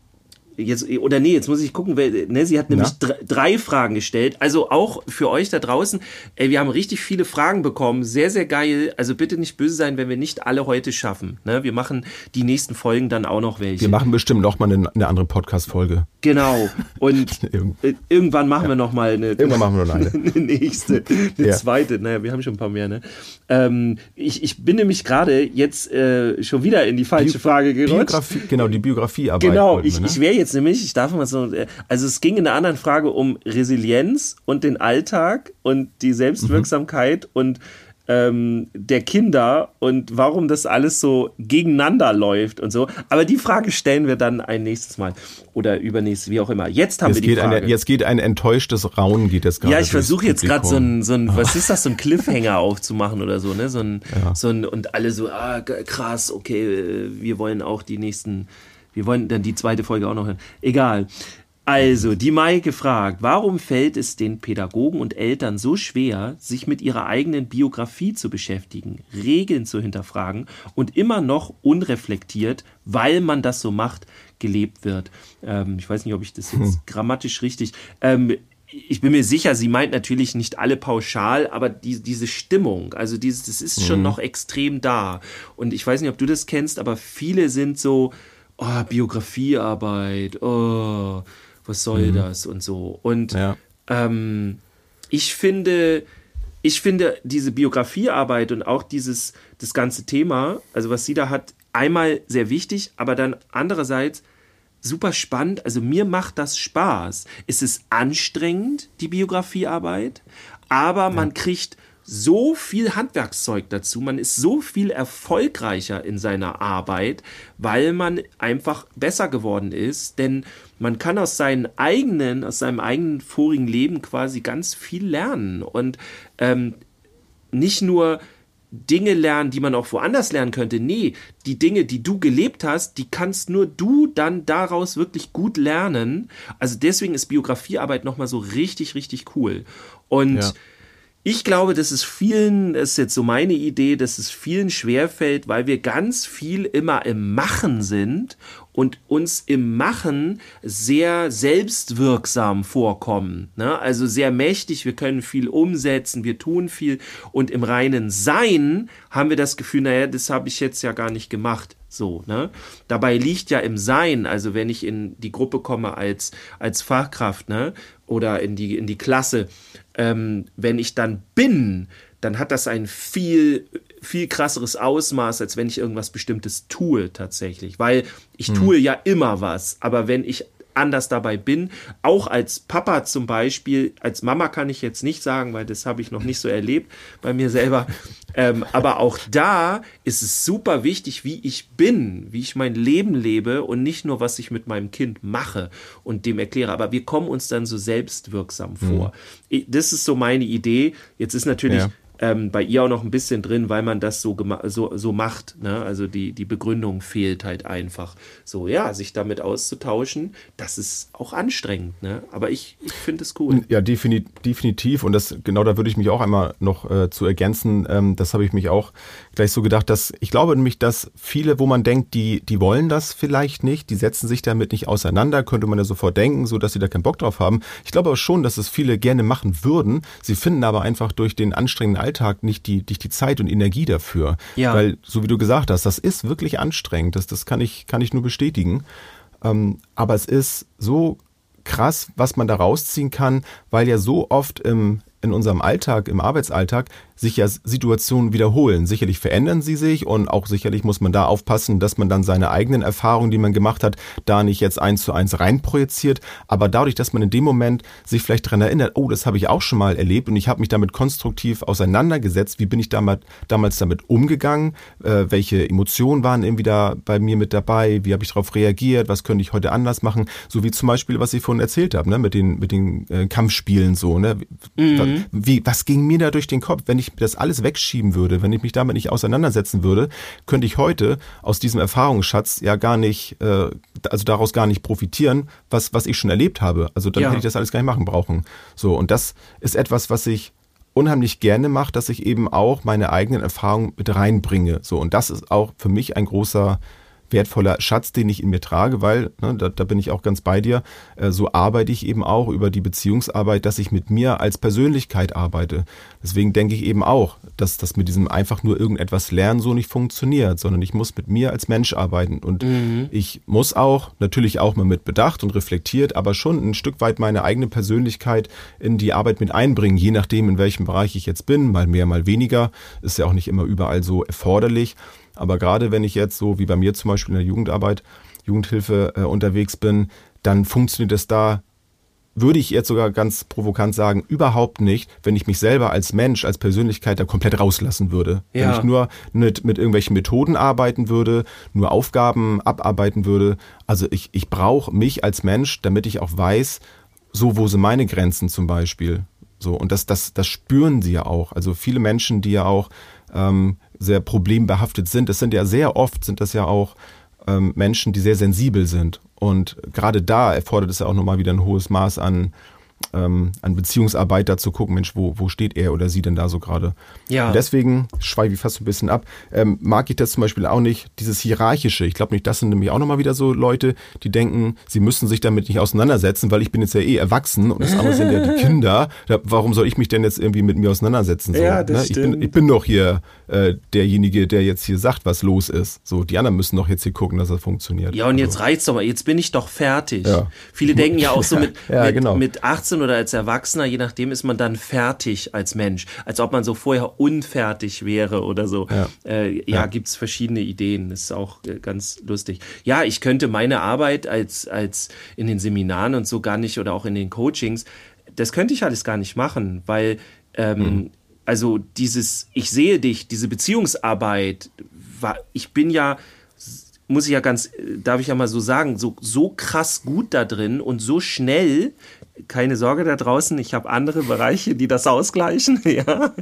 Jetzt, oder nee, jetzt muss ich gucken, weil, ne, sie hat nämlich drei, drei, Fragen gestellt. Also auch für euch da draußen, ey, wir haben richtig viele Fragen bekommen. Sehr, sehr geil. Also bitte nicht böse sein, wenn wir nicht alle heute schaffen. Ne? Wir machen die nächsten Folgen dann auch noch welche. Wir machen bestimmt noch mal eine, eine andere Podcast-Folge. Genau. Und äh, irgendwann machen ja. wir noch mal eine. Irgendwann machen wir noch eine. eine nächste, eine ja. zweite. Naja, wir haben schon ein paar mehr, ne? Ähm, ich, ich bin nämlich gerade jetzt äh, schon wieder in die falsche Bi Frage gerutscht. Biografie, genau, die Biografiearbeit. Genau, ich, ne? ich wäre jetzt nämlich, ich darf mal so, äh, also es ging in der anderen Frage um Resilienz und den Alltag und die Selbstwirksamkeit mhm. und ähm, der Kinder und warum das alles so gegeneinander läuft und so. Aber die Frage stellen wir dann ein nächstes Mal oder übernächstes, wie auch immer. Jetzt haben jetzt wir die Frage. Eine, jetzt geht ein enttäuschtes Raunen geht es gerade. Ja, ich versuche jetzt gerade so ein, so ein was ist das, so ein Cliffhanger aufzumachen oder so, ne? So ein, ja. so ein, und alle so, ah, krass, okay, wir wollen auch die nächsten, wir wollen dann die zweite Folge auch noch hören. Egal. Also, die Maike fragt, warum fällt es den Pädagogen und Eltern so schwer, sich mit ihrer eigenen Biografie zu beschäftigen, Regeln zu hinterfragen und immer noch unreflektiert, weil man das so macht, gelebt wird? Ähm, ich weiß nicht, ob ich das jetzt hm. grammatisch richtig. Ähm, ich bin mir sicher, sie meint natürlich nicht alle pauschal, aber die, diese Stimmung, also dieses, das ist schon mhm. noch extrem da. Und ich weiß nicht, ob du das kennst, aber viele sind so, oh, Biografiearbeit, oh, was soll mhm. das und so. Und ja. ähm, ich finde, ich finde diese Biografiearbeit und auch dieses, das ganze Thema, also was sie da hat, einmal sehr wichtig, aber dann andererseits super spannend. Also mir macht das Spaß. Es ist anstrengend, die Biografiearbeit, aber ja. man kriegt so viel Handwerkszeug dazu, man ist so viel erfolgreicher in seiner Arbeit, weil man einfach besser geworden ist, denn man kann aus seinen eigenen, aus seinem eigenen vorigen Leben quasi ganz viel lernen und ähm, nicht nur Dinge lernen, die man auch woanders lernen könnte. Nee, die Dinge, die du gelebt hast, die kannst nur du dann daraus wirklich gut lernen. Also deswegen ist Biografiearbeit nochmal so richtig, richtig cool. Und ja ich glaube, dass es vielen, das ist jetzt so meine Idee, dass es vielen schwerfällt, weil wir ganz viel immer im Machen sind und uns im Machen sehr selbstwirksam vorkommen. Ne? Also sehr mächtig, wir können viel umsetzen, wir tun viel und im reinen Sein haben wir das Gefühl, naja, das habe ich jetzt ja gar nicht gemacht. So, ne? Dabei liegt ja im Sein, also wenn ich in die Gruppe komme als, als Fachkraft, ne? Oder in die, in die Klasse, ähm, wenn ich dann bin, dann hat das ein viel, viel krasseres Ausmaß, als wenn ich irgendwas Bestimmtes tue tatsächlich. Weil ich hm. tue ja immer was, aber wenn ich anders dabei bin. Auch als Papa zum Beispiel, als Mama kann ich jetzt nicht sagen, weil das habe ich noch nicht so erlebt bei mir selber. Ähm, aber auch da ist es super wichtig, wie ich bin, wie ich mein Leben lebe und nicht nur, was ich mit meinem Kind mache und dem erkläre. Aber wir kommen uns dann so selbstwirksam vor. Mhm. Das ist so meine Idee. Jetzt ist natürlich ja ähm, bei ihr auch noch ein bisschen drin, weil man das so, so, so macht. Ne? Also die, die Begründung fehlt halt einfach. So, ja, sich damit auszutauschen, das ist auch anstrengend. Ne? Aber ich, ich finde es cool. Ja, definitiv. Und das, genau da würde ich mich auch einmal noch äh, zu ergänzen. Ähm, das habe ich mich auch gleich so gedacht, dass ich glaube nämlich, dass viele, wo man denkt, die, die wollen das vielleicht nicht, die setzen sich damit nicht auseinander, könnte man ja sofort denken, so dass sie da keinen Bock drauf haben. Ich glaube aber schon, dass es viele gerne machen würden. Sie finden aber einfach durch den anstrengenden Alltag Alltag nicht die, nicht die Zeit und Energie dafür. Ja. Weil, so wie du gesagt hast, das ist wirklich anstrengend. Das, das kann ich, kann ich nur bestätigen. Ähm, aber es ist so krass, was man da rausziehen kann, weil ja so oft im, in unserem Alltag, im Arbeitsalltag, sich ja Situationen wiederholen. Sicherlich verändern sie sich und auch sicherlich muss man da aufpassen, dass man dann seine eigenen Erfahrungen, die man gemacht hat, da nicht jetzt eins zu eins reinprojiziert. Aber dadurch, dass man in dem Moment sich vielleicht daran erinnert, oh, das habe ich auch schon mal erlebt und ich habe mich damit konstruktiv auseinandergesetzt, wie bin ich damals, damals damit umgegangen, äh, welche Emotionen waren irgendwie da bei mir mit dabei, wie habe ich darauf reagiert, was könnte ich heute anders machen, so wie zum Beispiel, was ich vorhin erzählt habe, ne, mit den, mit den äh, Kampfspielen so, ne? Mhm. Wie, was ging mir da durch den Kopf, wenn ich ich das alles wegschieben würde, wenn ich mich damit nicht auseinandersetzen würde, könnte ich heute aus diesem Erfahrungsschatz ja gar nicht, äh, also daraus gar nicht profitieren, was, was ich schon erlebt habe. Also dann ja. hätte ich das alles gar nicht machen brauchen. So, und das ist etwas, was ich unheimlich gerne mache, dass ich eben auch meine eigenen Erfahrungen mit reinbringe. So, und das ist auch für mich ein großer wertvoller Schatz, den ich in mir trage, weil, ne, da, da bin ich auch ganz bei dir, äh, so arbeite ich eben auch über die Beziehungsarbeit, dass ich mit mir als Persönlichkeit arbeite. Deswegen denke ich eben auch, dass das mit diesem einfach nur irgendetwas lernen so nicht funktioniert, sondern ich muss mit mir als Mensch arbeiten. Und mhm. ich muss auch, natürlich auch mal mit Bedacht und reflektiert, aber schon ein Stück weit meine eigene Persönlichkeit in die Arbeit mit einbringen, je nachdem, in welchem Bereich ich jetzt bin, mal mehr, mal weniger. Ist ja auch nicht immer überall so erforderlich. Aber gerade wenn ich jetzt so wie bei mir zum Beispiel in der Jugendarbeit, Jugendhilfe äh, unterwegs bin, dann funktioniert es da, würde ich jetzt sogar ganz provokant sagen, überhaupt nicht, wenn ich mich selber als Mensch, als Persönlichkeit da komplett rauslassen würde. Ja. Wenn ich nur mit, mit irgendwelchen Methoden arbeiten würde, nur Aufgaben abarbeiten würde. Also ich, ich brauche mich als Mensch, damit ich auch weiß, so wo sind meine Grenzen zum Beispiel. So, und das, das, das spüren sie ja auch. Also viele Menschen, die ja auch ähm, sehr problembehaftet sind. Das sind ja sehr oft, sind das ja auch ähm, Menschen, die sehr sensibel sind. Und gerade da erfordert es ja auch nochmal wieder ein hohes Maß an ähm, an Beziehungsarbeit dazu gucken, Mensch, wo, wo steht er oder sie denn da so gerade? Ja. Und deswegen schweife ich fast ein bisschen ab. Ähm, mag ich das zum Beispiel auch nicht, dieses Hierarchische. Ich glaube nicht, das sind nämlich auch nochmal wieder so Leute, die denken, sie müssen sich damit nicht auseinandersetzen, weil ich bin jetzt ja eh erwachsen und das andere sind ja die Kinder. Da, warum soll ich mich denn jetzt irgendwie mit mir auseinandersetzen? So, ja, das ne? ich, bin, ich bin doch hier äh, derjenige, der jetzt hier sagt, was los ist. So, die anderen müssen doch jetzt hier gucken, dass das funktioniert. Ja, und also. jetzt reizt doch mal, jetzt bin ich doch fertig. Ja. Viele denken ja auch so mit, ja, mit, genau. mit 18 18 oder als Erwachsener, je nachdem, ist man dann fertig als Mensch. Als ob man so vorher unfertig wäre oder so. Ja, äh, ja, ja. gibt es verschiedene Ideen. Das ist auch äh, ganz lustig. Ja, ich könnte meine Arbeit als, als in den Seminaren und so gar nicht oder auch in den Coachings, das könnte ich alles gar nicht machen, weil ähm, mhm. also dieses, ich sehe dich, diese Beziehungsarbeit, war, ich bin ja muss ich ja ganz, darf ich ja mal so sagen, so, so krass gut da drin und so schnell, keine Sorge da draußen, ich habe andere Bereiche, die das ausgleichen. ja.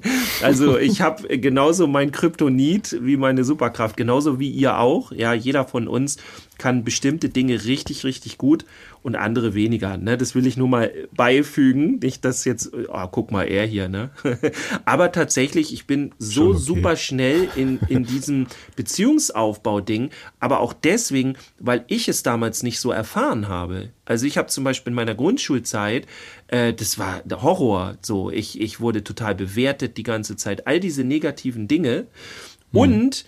Also ich habe genauso mein Kryptonit wie meine Superkraft, genauso wie ihr auch. Ja, jeder von uns kann bestimmte Dinge richtig, richtig gut und andere weniger. Ne? Das will ich nur mal beifügen. Nicht, dass jetzt, oh, guck mal, er hier. Ne? Aber tatsächlich, ich bin so okay. super schnell in, in diesem Beziehungsaufbau-Ding. Aber auch deswegen, weil ich es damals nicht so erfahren habe. Also ich habe zum Beispiel in meiner Grundschulzeit, äh, das war der Horror. So, ich, ich wurde total bewertet die ganze Zeit. All diese negativen Dinge. Hm. Und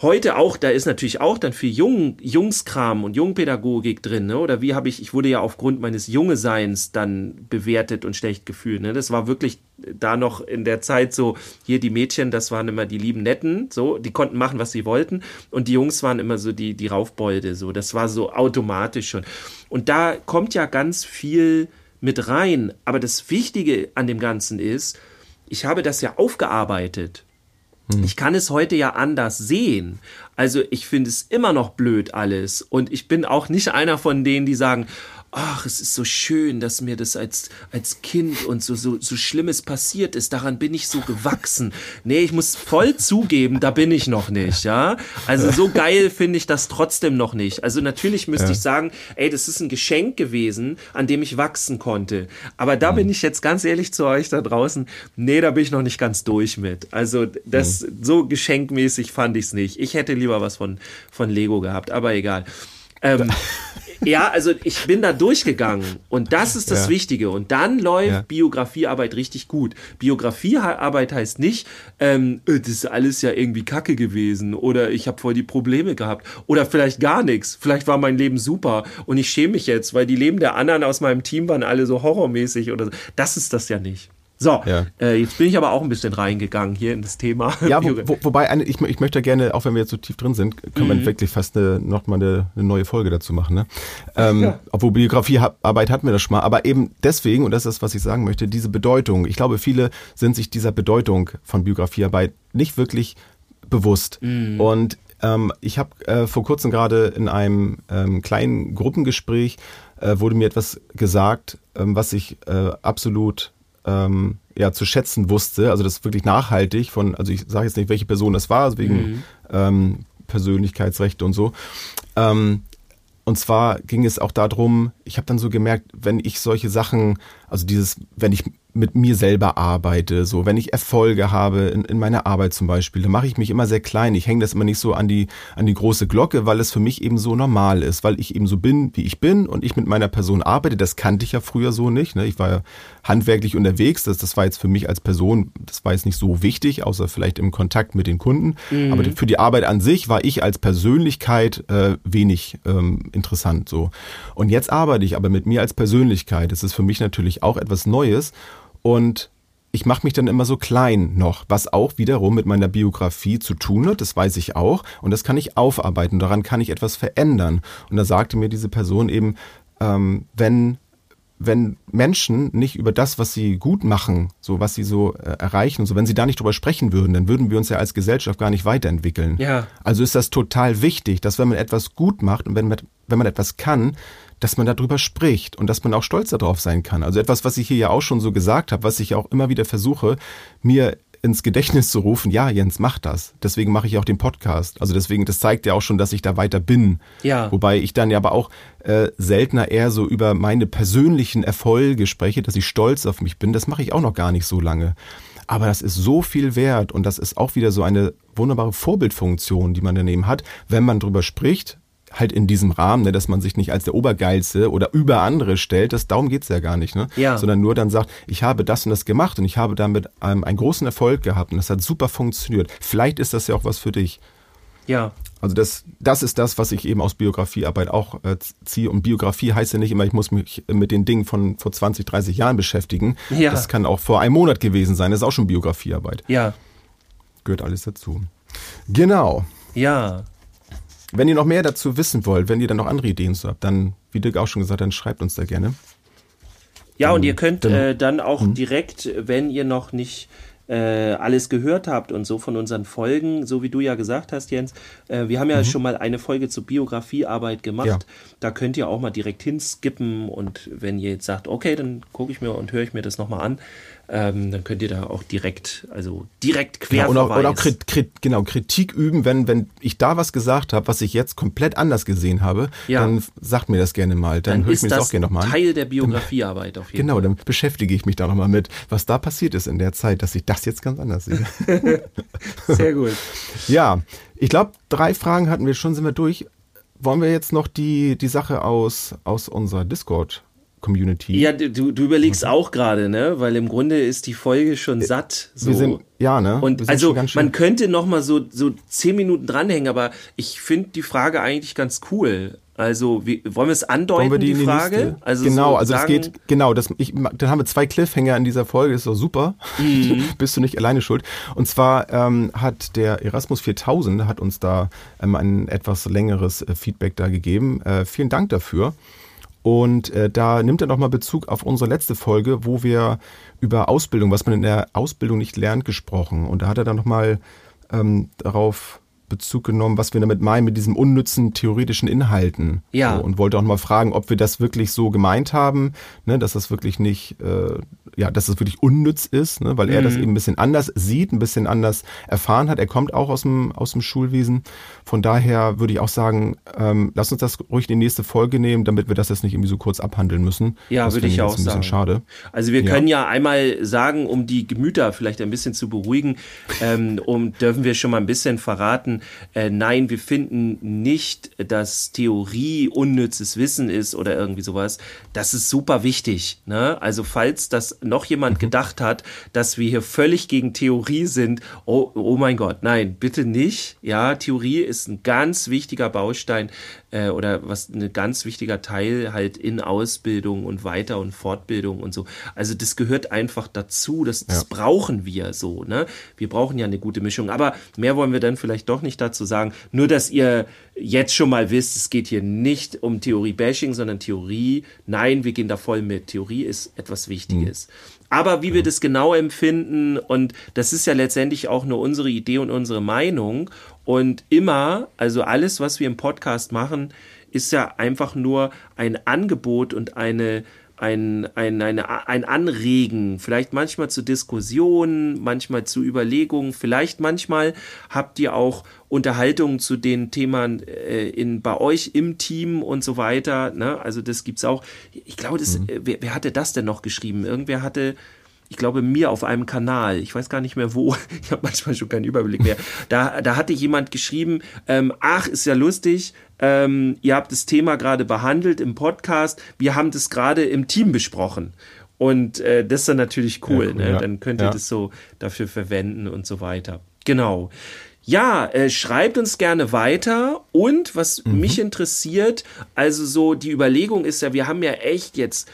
heute auch, da ist natürlich auch dann viel Jung, Jungskram und Jungpädagogik drin, ne? Oder wie habe ich, ich wurde ja aufgrund meines Junge-Seins dann bewertet und schlecht gefühlt, ne? Das war wirklich da noch in der Zeit so, hier die Mädchen, das waren immer die lieben Netten, so, die konnten machen, was sie wollten. Und die Jungs waren immer so die, die Raufbolde, so. Das war so automatisch schon. Und da kommt ja ganz viel mit rein. Aber das Wichtige an dem Ganzen ist, ich habe das ja aufgearbeitet. Hm. Ich kann es heute ja anders sehen. Also ich finde es immer noch blöd alles. Und ich bin auch nicht einer von denen, die sagen, ach, es ist so schön, dass mir das als, als Kind und so, so, so Schlimmes passiert ist. Daran bin ich so gewachsen. Nee, ich muss voll zugeben, da bin ich noch nicht, ja. Also so geil finde ich das trotzdem noch nicht. Also natürlich müsste ja. ich sagen, ey, das ist ein Geschenk gewesen, an dem ich wachsen konnte. Aber da mhm. bin ich jetzt ganz ehrlich zu euch da draußen. Nee, da bin ich noch nicht ganz durch mit. Also das, mhm. so geschenkmäßig fand ich es nicht. Ich hätte lieber was von, von Lego gehabt, aber egal. Ähm, ja, also ich bin da durchgegangen und das ist das ja. Wichtige. Und dann läuft ja. Biografiearbeit richtig gut. Biografiearbeit heißt nicht, ähm, äh, das ist alles ja irgendwie Kacke gewesen oder ich habe voll die Probleme gehabt oder vielleicht gar nichts. Vielleicht war mein Leben super und ich schäme mich jetzt, weil die Leben der anderen aus meinem Team waren alle so horrormäßig oder so. Das ist das ja nicht. So, ja. äh, jetzt bin ich aber auch ein bisschen reingegangen hier in das Thema. Ja, wo, wo, wobei eine, ich, ich möchte gerne, auch wenn wir jetzt so tief drin sind, können mhm. wir wirklich fast eine, noch mal eine, eine neue Folge dazu machen. Ne? Ähm, ja. Obwohl Biografiearbeit hatten wir das schon mal, aber eben deswegen, und das ist, was ich sagen möchte, diese Bedeutung. Ich glaube, viele sind sich dieser Bedeutung von Biografiearbeit nicht wirklich bewusst. Mhm. Und ähm, ich habe äh, vor kurzem gerade in einem ähm, kleinen Gruppengespräch äh, wurde mir etwas gesagt, ähm, was ich äh, absolut ähm, ja, zu schätzen wusste. Also das ist wirklich nachhaltig von, also ich sage jetzt nicht, welche Person das war, also wegen mhm. ähm, Persönlichkeitsrechte und so. Ähm, und zwar ging es auch darum, ich habe dann so gemerkt, wenn ich solche Sachen, also dieses, wenn ich mit mir selber arbeite, so wenn ich Erfolge habe in, in meiner Arbeit zum Beispiel, dann mache ich mich immer sehr klein. Ich hänge das immer nicht so an die an die große Glocke, weil es für mich eben so normal ist, weil ich eben so bin, wie ich bin und ich mit meiner Person arbeite. Das kannte ich ja früher so nicht. Ne? Ich war ja handwerklich unterwegs. Das, das war jetzt für mich als Person, das war jetzt nicht so wichtig, außer vielleicht im Kontakt mit den Kunden. Mhm. Aber für die Arbeit an sich war ich als Persönlichkeit äh, wenig ähm, interessant. So und jetzt arbeite ich aber mit mir als Persönlichkeit. Das ist für mich natürlich auch etwas Neues. Und ich mache mich dann immer so klein noch, was auch wiederum mit meiner Biografie zu tun hat, das weiß ich auch. Und das kann ich aufarbeiten, daran kann ich etwas verändern. Und da sagte mir diese Person eben, ähm, wenn wenn Menschen nicht über das, was sie gut machen, so was sie so äh, erreichen und so, wenn sie da nicht drüber sprechen würden, dann würden wir uns ja als Gesellschaft gar nicht weiterentwickeln. Ja. Also ist das total wichtig, dass wenn man etwas gut macht und wenn man, wenn man etwas kann, dass man darüber spricht und dass man auch stolz darauf sein kann. Also etwas, was ich hier ja auch schon so gesagt habe, was ich auch immer wieder versuche, mir ins Gedächtnis zu rufen, ja, Jens, mach das. Deswegen mache ich auch den Podcast. Also deswegen, das zeigt ja auch schon, dass ich da weiter bin. Ja. Wobei ich dann ja aber auch äh, seltener eher so über meine persönlichen Erfolge spreche, dass ich stolz auf mich bin. Das mache ich auch noch gar nicht so lange. Aber das ist so viel wert und das ist auch wieder so eine wunderbare Vorbildfunktion, die man daneben hat, wenn man drüber spricht, halt in diesem Rahmen, ne, dass man sich nicht als der Obergeilste oder über andere stellt, das, darum geht's ja gar nicht, ne? Ja. sondern nur dann sagt, ich habe das und das gemacht und ich habe damit ähm, einen großen Erfolg gehabt und das hat super funktioniert. Vielleicht ist das ja auch was für dich. Ja. Also das, das ist das, was ich eben aus Biografiearbeit auch äh, ziehe. Und Biografie heißt ja nicht immer, ich muss mich mit den Dingen von vor 20, 30 Jahren beschäftigen. Ja. Das kann auch vor einem Monat gewesen sein. Das ist auch schon Biografiearbeit. Ja. Gehört alles dazu. Genau. Ja. Wenn ihr noch mehr dazu wissen wollt, wenn ihr dann noch andere Ideen habt, dann, wie Dirk auch schon gesagt hat, dann schreibt uns da gerne. Ja, und ihr könnt dann, äh, dann auch hm. direkt, wenn ihr noch nicht äh, alles gehört habt und so von unseren Folgen, so wie du ja gesagt hast, Jens, äh, wir haben ja mhm. schon mal eine Folge zur Biografiearbeit gemacht. Ja. Da könnt ihr auch mal direkt hinskippen und wenn ihr jetzt sagt, okay, dann gucke ich mir und höre ich mir das nochmal an, ähm, dann könnt ihr da auch direkt, also direkt quer oder, oder auch Krit, Krit, genau, Kritik üben, wenn, wenn ich da was gesagt habe, was ich jetzt komplett anders gesehen habe, ja. dann sagt mir das gerne mal. Dann, dann höre ich mir das, das auch gerne nochmal an. Teil der Biografiearbeit auf jeden genau, Fall. Genau, dann beschäftige ich mich da nochmal mit, was da passiert ist in der Zeit, dass ich das jetzt ganz anders sehe. Sehr gut. ja, ich glaube, drei Fragen hatten wir schon, sind wir durch. Wollen wir jetzt noch die, die Sache aus, aus unserer Discord Community. Ja, du, du überlegst auch gerade, ne? Weil im Grunde ist die Folge schon satt. So. Wir sind, ja, ne? Und wir sind also man könnte noch mal so so zehn Minuten dranhängen, aber ich finde die Frage eigentlich ganz cool. Also wie, wollen wir es andeuten, wir die, die Frage? Also genau, so also sagen, es geht, genau, das, ich, dann haben wir zwei Cliffhanger in dieser Folge, ist doch super. Mhm. Bist du nicht alleine schuld. Und zwar ähm, hat der Erasmus 4000, hat uns da ähm, ein etwas längeres äh, Feedback da gegeben. Äh, vielen Dank dafür. Und äh, da nimmt er nochmal Bezug auf unsere letzte Folge, wo wir über Ausbildung, was man in der Ausbildung nicht lernt, gesprochen. Und da hat er dann nochmal ähm, darauf Bezug genommen, was wir damit meinen mit diesem unnützen theoretischen Inhalten. Ja. So, und wollte auch mal fragen, ob wir das wirklich so gemeint haben, ne, dass das wirklich nicht, äh, ja, dass das wirklich unnütz ist, ne, weil er das eben ein bisschen anders sieht, ein bisschen anders erfahren hat. Er kommt auch aus dem, aus dem Schulwesen. Von daher würde ich auch sagen, ähm, lass uns das ruhig in die nächste Folge nehmen, damit wir das jetzt nicht irgendwie so kurz abhandeln müssen. Ja, Das würde ich auch ein bisschen sagen. schade. Also wir Ja. können ja einmal sagen, um die Gemüter vielleicht ein bisschen zu beruhigen, ähm, um dürfen wir schon mal ein bisschen verraten. Äh, nein, wir finden nicht, dass Theorie unnützes Wissen ist oder irgendwie sowas. Das ist super wichtig. Ne? Also falls das noch jemand gedacht hat, dass wir hier völlig gegen Theorie sind, oh, oh mein Gott, nein, bitte nicht. Ja, Theorie ist ein ganz wichtiger Baustein äh, oder was ein ganz wichtiger Teil halt in Ausbildung und Weiter- und Fortbildung und so. Also das gehört einfach dazu, das, das brauchen wir so. Ne? Wir brauchen ja eine gute Mischung. Aber mehr wollen wir dann vielleicht doch nicht dazu sagen. Nur, dass ihr jetzt schon mal wisst, es geht hier nicht um Theorie-Bashing, sondern Theorie. Nein, wir gehen da voll mit. Theorie ist etwas Wichtiges. Aber wie wir das genau empfinden, und das ist ja letztendlich auch nur unsere Idee und unsere Meinung. Und immer, also alles, was wir im Podcast machen, ist ja einfach nur ein Angebot und eine, ein, ein, eine, ein Anregen, vielleicht manchmal zu Diskussionen, manchmal zu Überlegungen, vielleicht manchmal habt ihr auch Unterhaltungen zu den Themen äh, in, bei euch im Team und so weiter. Ne? Also das gibt's auch. Ich glaube, das, äh, wer, wer hatte das denn noch geschrieben? Irgendwer hatte ich glaube, mir auf einem Kanal, ich weiß gar nicht mehr wo, ich habe manchmal schon keinen Überblick mehr, da, da hatte jemand geschrieben, ähm, ach, ist ja lustig, ähm, ihr habt das Thema gerade behandelt im Podcast, wir haben das gerade im Team besprochen. Und äh, das ist dann natürlich cool, Ja, cool, ne? ja. dann könnt ihr Ja. das so dafür verwenden und so weiter. Genau. Ja, äh, schreibt uns gerne weiter. Und was mich interessiert, also so die Überlegung ist ja, wir haben ja echt jetzt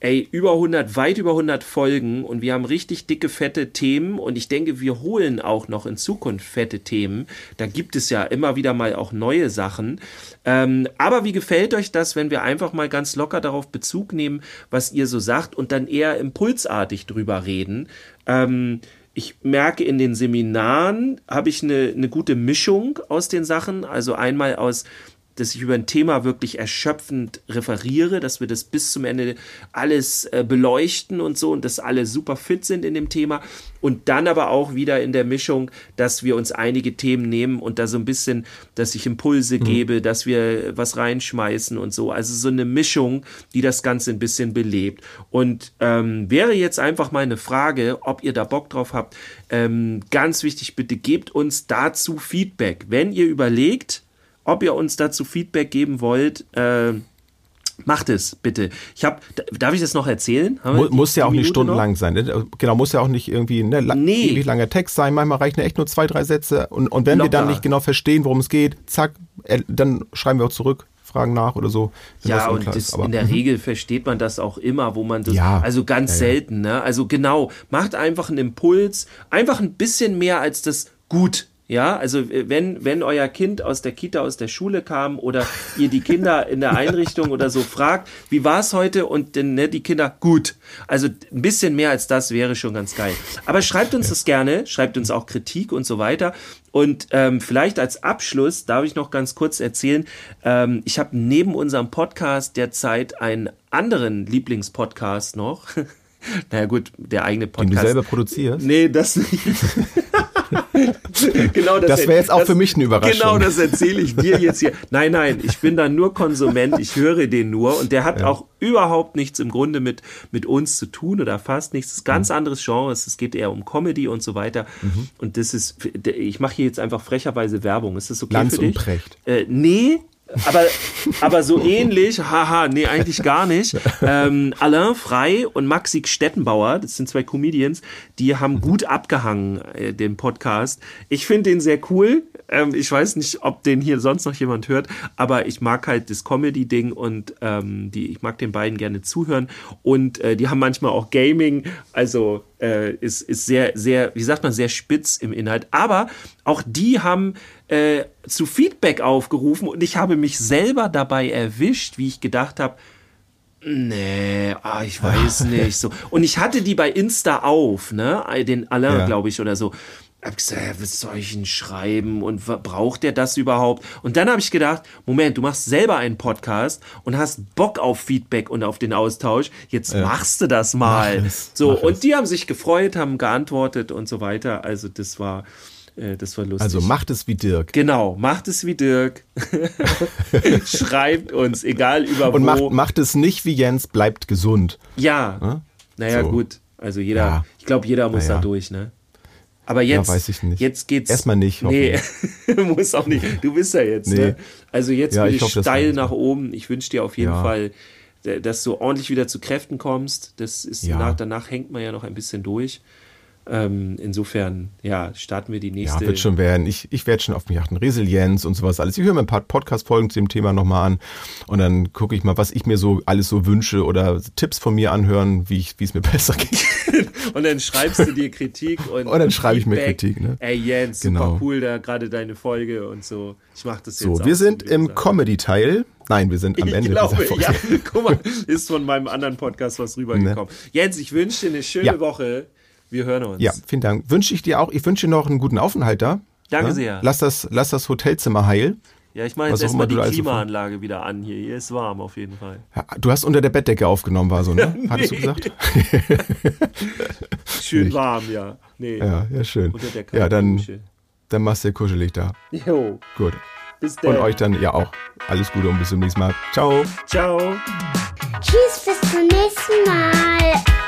ey, über 100, weit über 100 Folgen und wir haben richtig dicke, fette Themen und ich denke, wir holen auch noch in Zukunft fette Themen. Da gibt es ja immer wieder mal auch neue Sachen. Ähm, aber wie gefällt euch das, wenn wir einfach mal ganz locker darauf Bezug nehmen, was ihr so sagt und dann eher impulsartig drüber reden? Ähm, ich merke in den Seminaren habe ich eine, eine gute Mischung aus den Sachen. Also einmal aus dass ich über ein Thema wirklich erschöpfend referiere, dass wir das bis zum Ende alles äh, beleuchten und so und dass alle super fit sind in dem Thema und dann aber auch wieder in der Mischung, dass wir uns einige Themen nehmen und da so ein bisschen, dass ich Impulse gebe, dass wir was reinschmeißen und so. Also so eine Mischung, die das Ganze ein bisschen belebt. Und ähm, wäre jetzt einfach mal eine Frage, ob ihr da Bock drauf habt. Ähm, ganz wichtig, bitte gebt uns dazu Feedback. Wenn ihr überlegt, ob ihr uns dazu Feedback geben wollt, äh, macht es bitte. Ich habe, darf ich das noch erzählen? Mu muss ja auch nicht Minute stundenlang sein. Ne? Genau, muss ja auch nicht irgendwie ne, la Nee. ewig langer Text sein. Manchmal reichen ja echt nur zwei, drei Sätze. Und, und wenn wir dann Locker. nicht genau verstehen, worum es geht, zack, äh, dann schreiben wir auch zurück, fragen nach oder so. Ja, und das, in der mhm. Regel versteht man das auch immer, wo man das, Ja. also ganz ja. selten, ne? Also genau, macht einfach einen Impuls, einfach ein bisschen mehr als das gut. Ja, also äh, wenn, wenn euer Kind aus der Kita, aus der Schule kam oder ihr die Kinder in der Einrichtung oder so fragt, wie war es heute und dann ne, die Kinder, gut. Also ein bisschen mehr als das wäre schon ganz geil. Aber schreibt uns das gerne, schreibt uns auch Kritik und so weiter. Und ähm, vielleicht als Abschluss darf ich noch ganz kurz erzählen, ähm, ich habe neben unserem Podcast derzeit einen anderen Lieblingspodcast noch. naja gut, der eigene Den Podcast. du selber produzierst. Nee, das nicht. genau, Das wäre jetzt auch für mich eine Überraschung. Genau, das erzähle ich dir jetzt hier. Nein, nein, ich bin da nur Konsument, ich höre den nur und der hat auch überhaupt nichts im Grunde mit, mit uns zu tun oder fast nichts. Das ist ein ganz anderes Genre, es geht eher um Comedy und so weiter. Und das ist, ich mache hier jetzt einfach frecherweise Werbung. Ist das okay Lanz für dich? und Precht. Äh, nee, aber, aber so ähnlich, haha, nee, eigentlich gar nicht. Ähm, Alain Frey und Maxi Stettenbauer, das sind zwei Comedians, die haben gut abgehangen, äh, den Podcast. Ich finde den sehr cool. Ähm, ich weiß nicht, ob den hier sonst noch jemand hört, aber ich mag halt das Comedy-Ding und ähm, die, ich mag den beiden gerne zuhören. Und äh, die haben manchmal auch Gaming, also äh, ist, ist sehr, sehr, wie sagt man, sehr spitz im Inhalt. Aber auch die haben äh, zu Feedback aufgerufen und ich habe mich selber dabei erwischt, wie ich gedacht habe, Nee, ah, ich weiß nicht so. Und ich hatte die bei Insta auf, ne? Den Alain, ja. glaube ich, oder so. Hab gesagt, ja, was soll ich denn schreiben und braucht der das überhaupt? Und dann habe ich gedacht, Moment, du machst selber einen Podcast und hast Bock auf Feedback und auf den Austausch. Jetzt ja. machst du das mal. Es, so, und es. die haben sich gefreut, haben geantwortet und so weiter. Also das war, äh, das war lustig. Also macht es wie Dirk. Genau, macht es wie Dirk. Schreibt uns, egal über Und wo. macht, macht es nicht wie Jens, bleibt gesund. Ja. ja? Naja, so. gut. Also jeder, ja. ich glaube, jeder muss naja. da durch, ne? Aber jetzt, ja, weiß ich nicht. jetzt geht's. Erstmal nicht. Nee, muss auch nicht. Du bist ja jetzt. Nee. Ne? Also jetzt ja, ich, ich steil nach oben. Ich wünsche dir auf jeden ja. Fall, dass du ordentlich wieder zu Kräften kommst. Das ist ja. nach, danach hängt man ja noch ein bisschen durch. Ähm, insofern, ja, starten wir die nächste. Ja, wird schon werden. Ich, ich werde schon auf mich achten. Resilienz und sowas alles. Ich höre mir ein paar Podcast-Folgen zu dem Thema nochmal an und dann gucke ich mal, was ich mir so alles so wünsche oder Tipps von mir anhören, wie es mir besser geht. und dann schreibst du dir Kritik und, und dann schreibe ich mir Kritik. Ne? Ey Jens, genau. super cool, da gerade deine Folge und so. Ich mache das jetzt. So, wir sind im Comedy-Teil. Nein, wir sind am ich Ende glaube, dieser Folge. Ja, guck mal, ist von meinem anderen Podcast was rübergekommen. Ne? Jens, ich wünsche dir eine schöne ja. Woche. Wir hören uns. Ja, vielen Dank. Wünsche ich dir auch. Ich wünsche dir noch einen guten Aufenthalt da. Danke ja? sehr. Lass das, lass das Hotelzimmer heil. Ja, ich mache jetzt erstmal die Klimaanlage so wieder an hier. Hier ist warm auf jeden Fall. Ja, du hast unter der Bettdecke aufgenommen, war so, ne? nee. Hattest du gesagt? schön warm, ja. Nee. Ja, ja, schön. Unter der ja, dann, dann machst du kuschelig da. Jo. Gut. Bis dann. Und euch dann ja auch. Alles Gute und bis zum nächsten Mal. Ciao. Ciao. Tschüss, bis zum nächsten Mal.